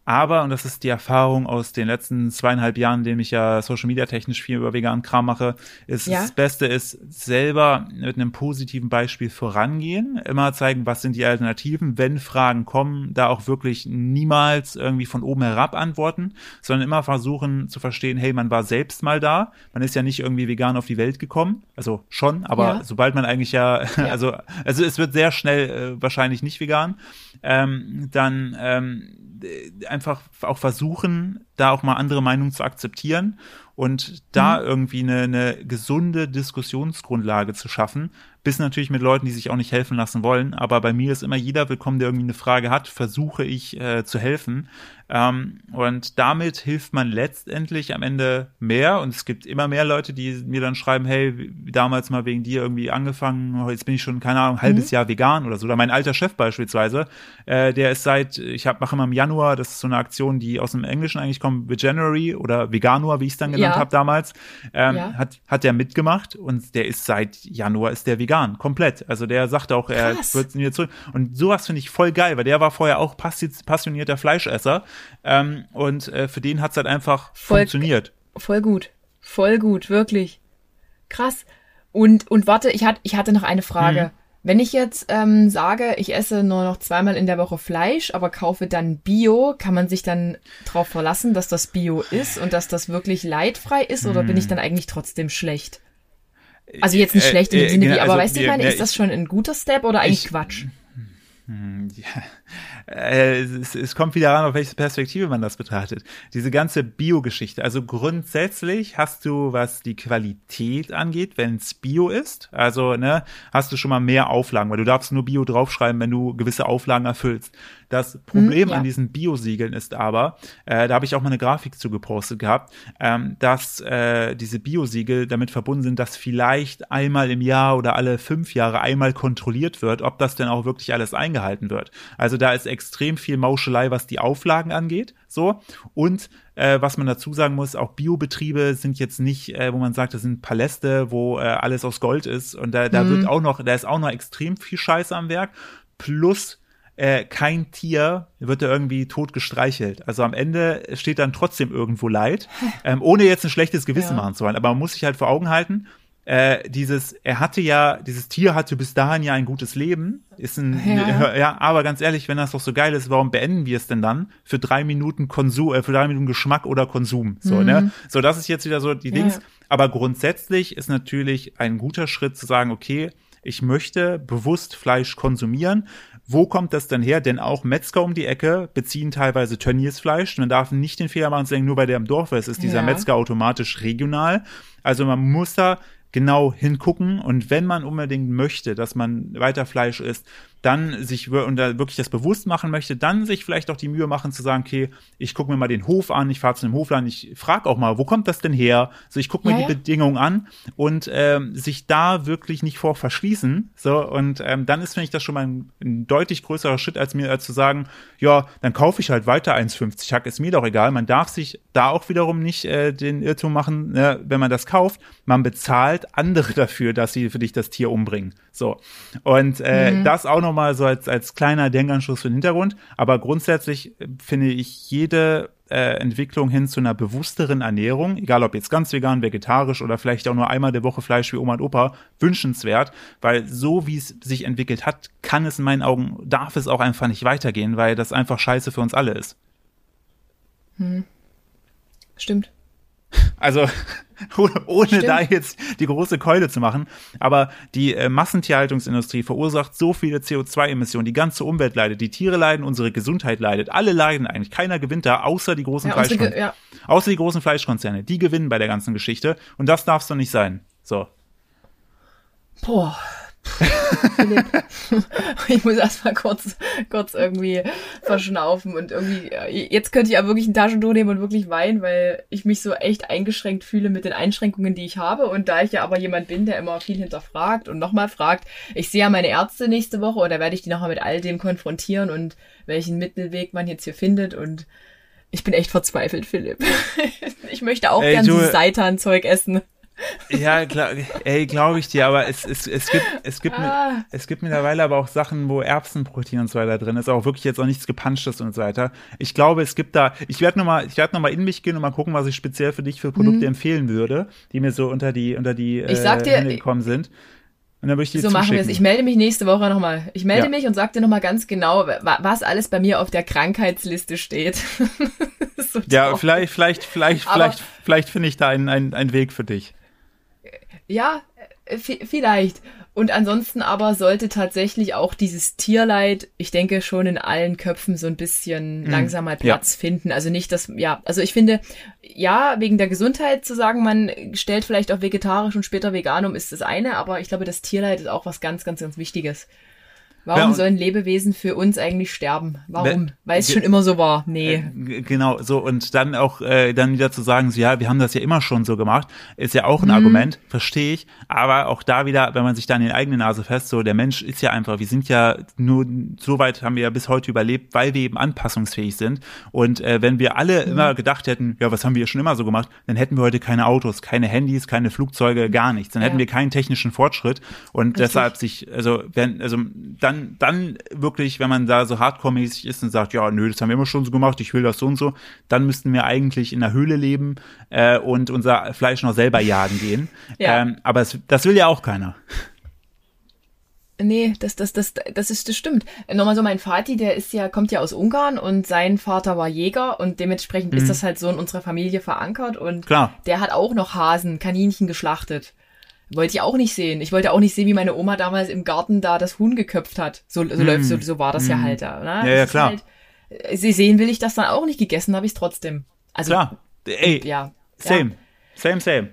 Aber, und das ist die Erfahrung aus den letzten zweieinhalb Jahren, in denen ich ja Social Media technisch viel über veganen Kram mache, ist ja. das Beste ist, selber mit einem positiven Beispiel vorangehen, immer zeigen, was sind die Alternativen, wenn Fragen kommen, da auch wirklich niemals irgendwie von oben herab antworten, sondern immer versuchen zu verstehen, hey, man war selbst mal da, man ist ja nicht irgendwie vegan auf die Welt gekommen, also schon, aber ja. sobald man eigentlich ja, <laughs> ja, also, also es wird sehr schnell äh, wahrscheinlich nicht vegan, ähm, dann ähm, einfach auch versuchen, da auch mal andere Meinungen zu akzeptieren und da mhm. irgendwie eine, eine gesunde Diskussionsgrundlage zu schaffen, bis natürlich mit Leuten, die sich auch nicht helfen lassen wollen. Aber bei mir ist immer jeder willkommen, der irgendwie eine Frage hat, versuche ich äh, zu helfen. Ähm, und damit hilft man letztendlich am Ende mehr. Und es gibt immer mehr Leute, die mir dann schreiben, hey, damals mal wegen dir irgendwie angefangen, jetzt bin ich schon, keine Ahnung, ein halbes mhm. Jahr vegan oder so. Oder mein alter Chef beispielsweise, äh, der ist seit, ich hab, mache immer im Januar, das ist so eine Aktion, die aus dem Englischen eigentlich kommt, Veganuary oder Veganuar, wie ich es dann genannt ja. habe damals, ähm, ja. hat, hat der mitgemacht und der ist seit Januar ist der vegan, komplett. Also der sagt auch, er Krass. wird wieder zurück. Und sowas finde ich voll geil, weil der war vorher auch passionierter Fleischesser ähm, und äh, für den hat's halt einfach voll, funktioniert. Voll gut. Voll gut, wirklich. Krass. Und, und warte, ich, hat, ich hatte noch eine Frage. Hm. Wenn ich jetzt ähm, sage, ich esse nur noch zweimal in der Woche Fleisch, aber kaufe dann Bio, kann man sich dann darauf verlassen, dass das Bio ist und dass das wirklich leidfrei ist, oder bin ich hm. dann eigentlich trotzdem schlecht? Also jetzt nicht äh, schlecht im äh, Sinne wie, aber also, weißt du, ich meine, ist das schon ein guter Step oder eigentlich ich, Quatsch? Hm, ja, äh, es, es, kommt wieder an, auf welche Perspektive man das betrachtet. Diese ganze Bio-Geschichte. Also grundsätzlich hast du, was die Qualität angeht, wenn es Bio ist, also ne, hast du schon mal mehr Auflagen, weil du darfst nur Bio draufschreiben, wenn du gewisse Auflagen erfüllst. Das Problem hm, ja. an diesen Bio-Siegeln ist aber, äh, da habe ich auch mal eine Grafik zu gepostet gehabt, ähm, dass äh, diese Bio-Siegel damit verbunden sind, dass vielleicht einmal im Jahr oder alle fünf Jahre einmal kontrolliert wird, ob das denn auch wirklich alles eingehalten wird. Also da ist extrem viel Mauschelei, was die Auflagen angeht. So. Und äh, was man dazu sagen muss, auch Biobetriebe sind jetzt nicht, äh, wo man sagt, das sind Paläste, wo äh, alles aus Gold ist. Und da, da mhm. wird auch noch, da ist auch noch extrem viel Scheiße am Werk. Plus äh, kein Tier wird da irgendwie tot gestreichelt. Also am Ende steht dann trotzdem irgendwo Leid, ähm, ohne jetzt ein schlechtes Gewissen ja. machen zu wollen. Aber man muss sich halt vor Augen halten, äh, dieses, er hatte ja, dieses Tier hatte bis dahin ja ein gutes Leben, ist ein, ja. ja, aber ganz ehrlich, wenn das doch so geil ist, warum beenden wir es denn dann für drei Minuten Konsum, äh, für drei Minuten Geschmack oder Konsum, so, ne? mhm. ne? So, das ist jetzt wieder so die ja. Dings. Aber grundsätzlich ist natürlich ein guter Schritt zu sagen, okay, ich möchte bewusst Fleisch konsumieren. Wo kommt das denn her? Denn auch Metzger um die Ecke beziehen teilweise Tönniesfleisch. Man darf nicht den Fehler machen zu denken, nur bei der im Dorf ist, ist dieser ja. Metzger automatisch regional. Also man muss da genau hingucken. Und wenn man unbedingt möchte, dass man weiter Fleisch isst, dann sich und da wirklich das bewusst machen möchte, dann sich vielleicht auch die Mühe machen zu sagen, okay, ich gucke mir mal den Hof an, ich fahre zu einem Hofladen, ich frage auch mal, wo kommt das denn her? So, ich gucke mir ja, die ja. Bedingungen an und ähm, sich da wirklich nicht vor verschließen. So, und ähm, dann ist, finde ich, das schon mal ein, ein, deutlich größerer Schritt, als mir als zu sagen, ja, dann kaufe ich halt weiter 1,50 Hack, ist mir doch egal. Man darf sich da auch wiederum nicht äh, den Irrtum machen, ne, wenn man das kauft. Man bezahlt andere <laughs> dafür, dass sie für dich das Tier umbringen. So. Und äh, mhm. das auch nochmal so als, als kleiner Denkanschluss für den Hintergrund. Aber grundsätzlich äh, finde ich jede äh, Entwicklung hin zu einer bewussteren Ernährung, egal ob jetzt ganz vegan, vegetarisch oder vielleicht auch nur einmal der Woche Fleisch wie Oma und Opa, wünschenswert, weil so wie es sich entwickelt hat, kann es in meinen Augen, darf es auch einfach nicht weitergehen, weil das einfach scheiße für uns alle ist. Hm. Stimmt. Also <laughs> ohne da jetzt die große Keule zu machen. Aber die äh, Massentierhaltungsindustrie verursacht so viele CO2-Emissionen, die ganze Umwelt leidet, die Tiere leiden, unsere Gesundheit leidet. Alle leiden eigentlich. Keiner gewinnt da, außer die großen ja, Fleischkonzerne. Ja. Außer die großen Fleischkonzerne. Die gewinnen bei der ganzen Geschichte. Und das darf so nicht sein. So. Boah, <laughs> ich muss erstmal kurz, kurz irgendwie verschnaufen und irgendwie, jetzt könnte ich aber wirklich ein Taschentuch nehmen und wirklich weinen, weil ich mich so echt eingeschränkt fühle mit den Einschränkungen, die ich habe. Und da ich ja aber jemand bin, der immer viel hinterfragt und nochmal fragt, ich sehe ja meine Ärzte nächste Woche und da werde ich die nochmal mit all dem konfrontieren und welchen Mittelweg man jetzt hier findet und ich bin echt verzweifelt, Philipp. <laughs> ich möchte auch Ey, gern dieses Seitan-Zeug essen. Ja, klar, ey, glaube ich dir, aber es, es, es gibt, es gibt, ah. es gibt mittlerweile aber auch Sachen, wo Erbsenprotein und so weiter drin ist, auch wirklich jetzt auch nichts gepanschtes und so weiter. Ich glaube, es gibt da, ich werde nochmal, ich werde nochmal in mich gehen und mal gucken, was ich speziell für dich für Produkte mhm. empfehlen würde, die mir so unter die, unter die, ich sag äh, dir, Hände gekommen sind. Und dann würde ich die so machen wir es. Ich melde mich nächste Woche nochmal. Ich melde ja. mich und sag dir nochmal ganz genau, was alles bei mir auf der Krankheitsliste steht. <laughs> so ja, vielleicht, vielleicht, vielleicht, Aber vielleicht, vielleicht finde ich da einen, einen, einen Weg für dich. Ja, äh, vielleicht. Und ansonsten aber sollte tatsächlich auch dieses Tierleid, ich denke, schon in allen Köpfen so ein bisschen mhm. langsam mal Platz ja. finden. Also nicht, dass, ja, also ich finde, ja, wegen der Gesundheit zu sagen, man stellt vielleicht auch vegetarisch und später vegan um, ist das eine, aber ich glaube, das Tierleid ist auch was ganz, ganz, ganz Wichtiges. Warum ja, sollen Lebewesen für uns eigentlich sterben? Warum? Weil es schon immer so war. Nee. Äh, genau, so und dann auch äh, dann wieder zu sagen, so, ja, wir haben das ja immer schon so gemacht, ist ja auch ein mhm. Argument, verstehe ich. Aber auch da wieder, wenn man sich dann in die eigene Nase fest, so der Mensch ist ja einfach, wir sind ja nur so weit haben wir ja bis heute überlebt, weil wir eben anpassungsfähig sind. Und äh, wenn wir alle mhm. immer gedacht hätten, ja, was haben wir schon immer so gemacht, dann hätten wir heute keine Autos, keine Handys, keine Flugzeuge, gar nichts. Dann ja. hätten wir keinen technischen Fortschritt. Und Richtig. deshalb sich, also wenn, also dann dann, dann wirklich, wenn man da so hardcore-mäßig ist und sagt, ja, nö, das haben wir immer schon so gemacht, ich will das so und so, dann müssten wir eigentlich in der Höhle leben äh, und unser Fleisch noch selber jagen gehen. <laughs> Ja. Ähm, aber es, das will ja auch keiner. Nee, das, das, das, das ist, das stimmt. Nochmal so mein Vati, der ist ja, kommt ja aus Ungarn und sein Vater war Jäger und dementsprechend mhm. ist das halt so in unserer Familie verankert und Klar. der hat auch noch Hasen, Kaninchen geschlachtet. Wollte ich auch nicht sehen. Ich wollte auch nicht sehen, wie meine Oma damals im Garten da das Huhn geköpft hat. So, so mm. läuft, so, so war das mm. ja halt da. Ne? Ja, ja, klar. Halt, äh, sie sehen will ich das dann auch nicht gegessen, habe ich trotzdem. Also, klar. Ey, ja. Same. Ja. Same, same.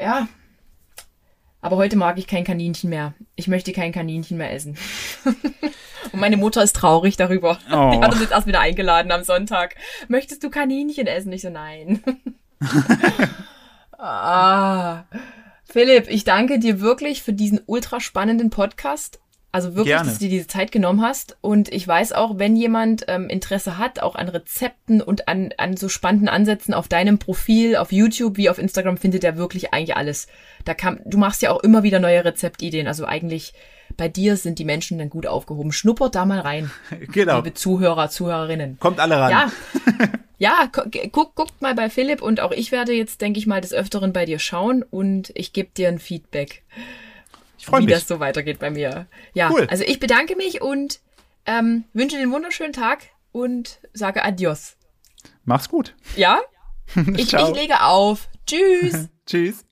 Ja. Aber heute mag ich kein Kaninchen mehr. Ich möchte kein Kaninchen mehr essen. <laughs> Und meine Mutter ist traurig darüber. <laughs> Oh. Die hat uns jetzt erst wieder eingeladen am Sonntag. Möchtest du Kaninchen essen? Ich so, nein. <laughs> ah. Philipp, ich danke dir wirklich für diesen ultra spannenden Podcast. Also wirklich, Gerne. dass du dir diese Zeit genommen hast. Und ich weiß auch, wenn jemand ähm, Interesse hat, auch an Rezepten und an, an so spannenden Ansätzen auf deinem Profil, auf YouTube wie auf Instagram, findet er wirklich eigentlich alles. Da kann, du machst ja auch immer wieder neue Rezeptideen. Also eigentlich bei dir sind die Menschen dann gut aufgehoben. Schnuppert da mal rein. <laughs> Genau. Liebe Zuhörer, Zuhörerinnen. Kommt alle ran. Ja. <laughs> ja, guck, guckt mal bei Philipp und auch ich werde jetzt, denke ich mal, des Öfteren bei dir schauen und ich gebe dir ein Feedback. Ich freue mich. Wie das so weitergeht bei mir. Ja, cool. also ich bedanke mich und ähm, wünsche dir einen wunderschönen Tag und sage Adios. Mach's gut. Ja? <laughs> ich, ich lege auf. Tschüss. Tschüss.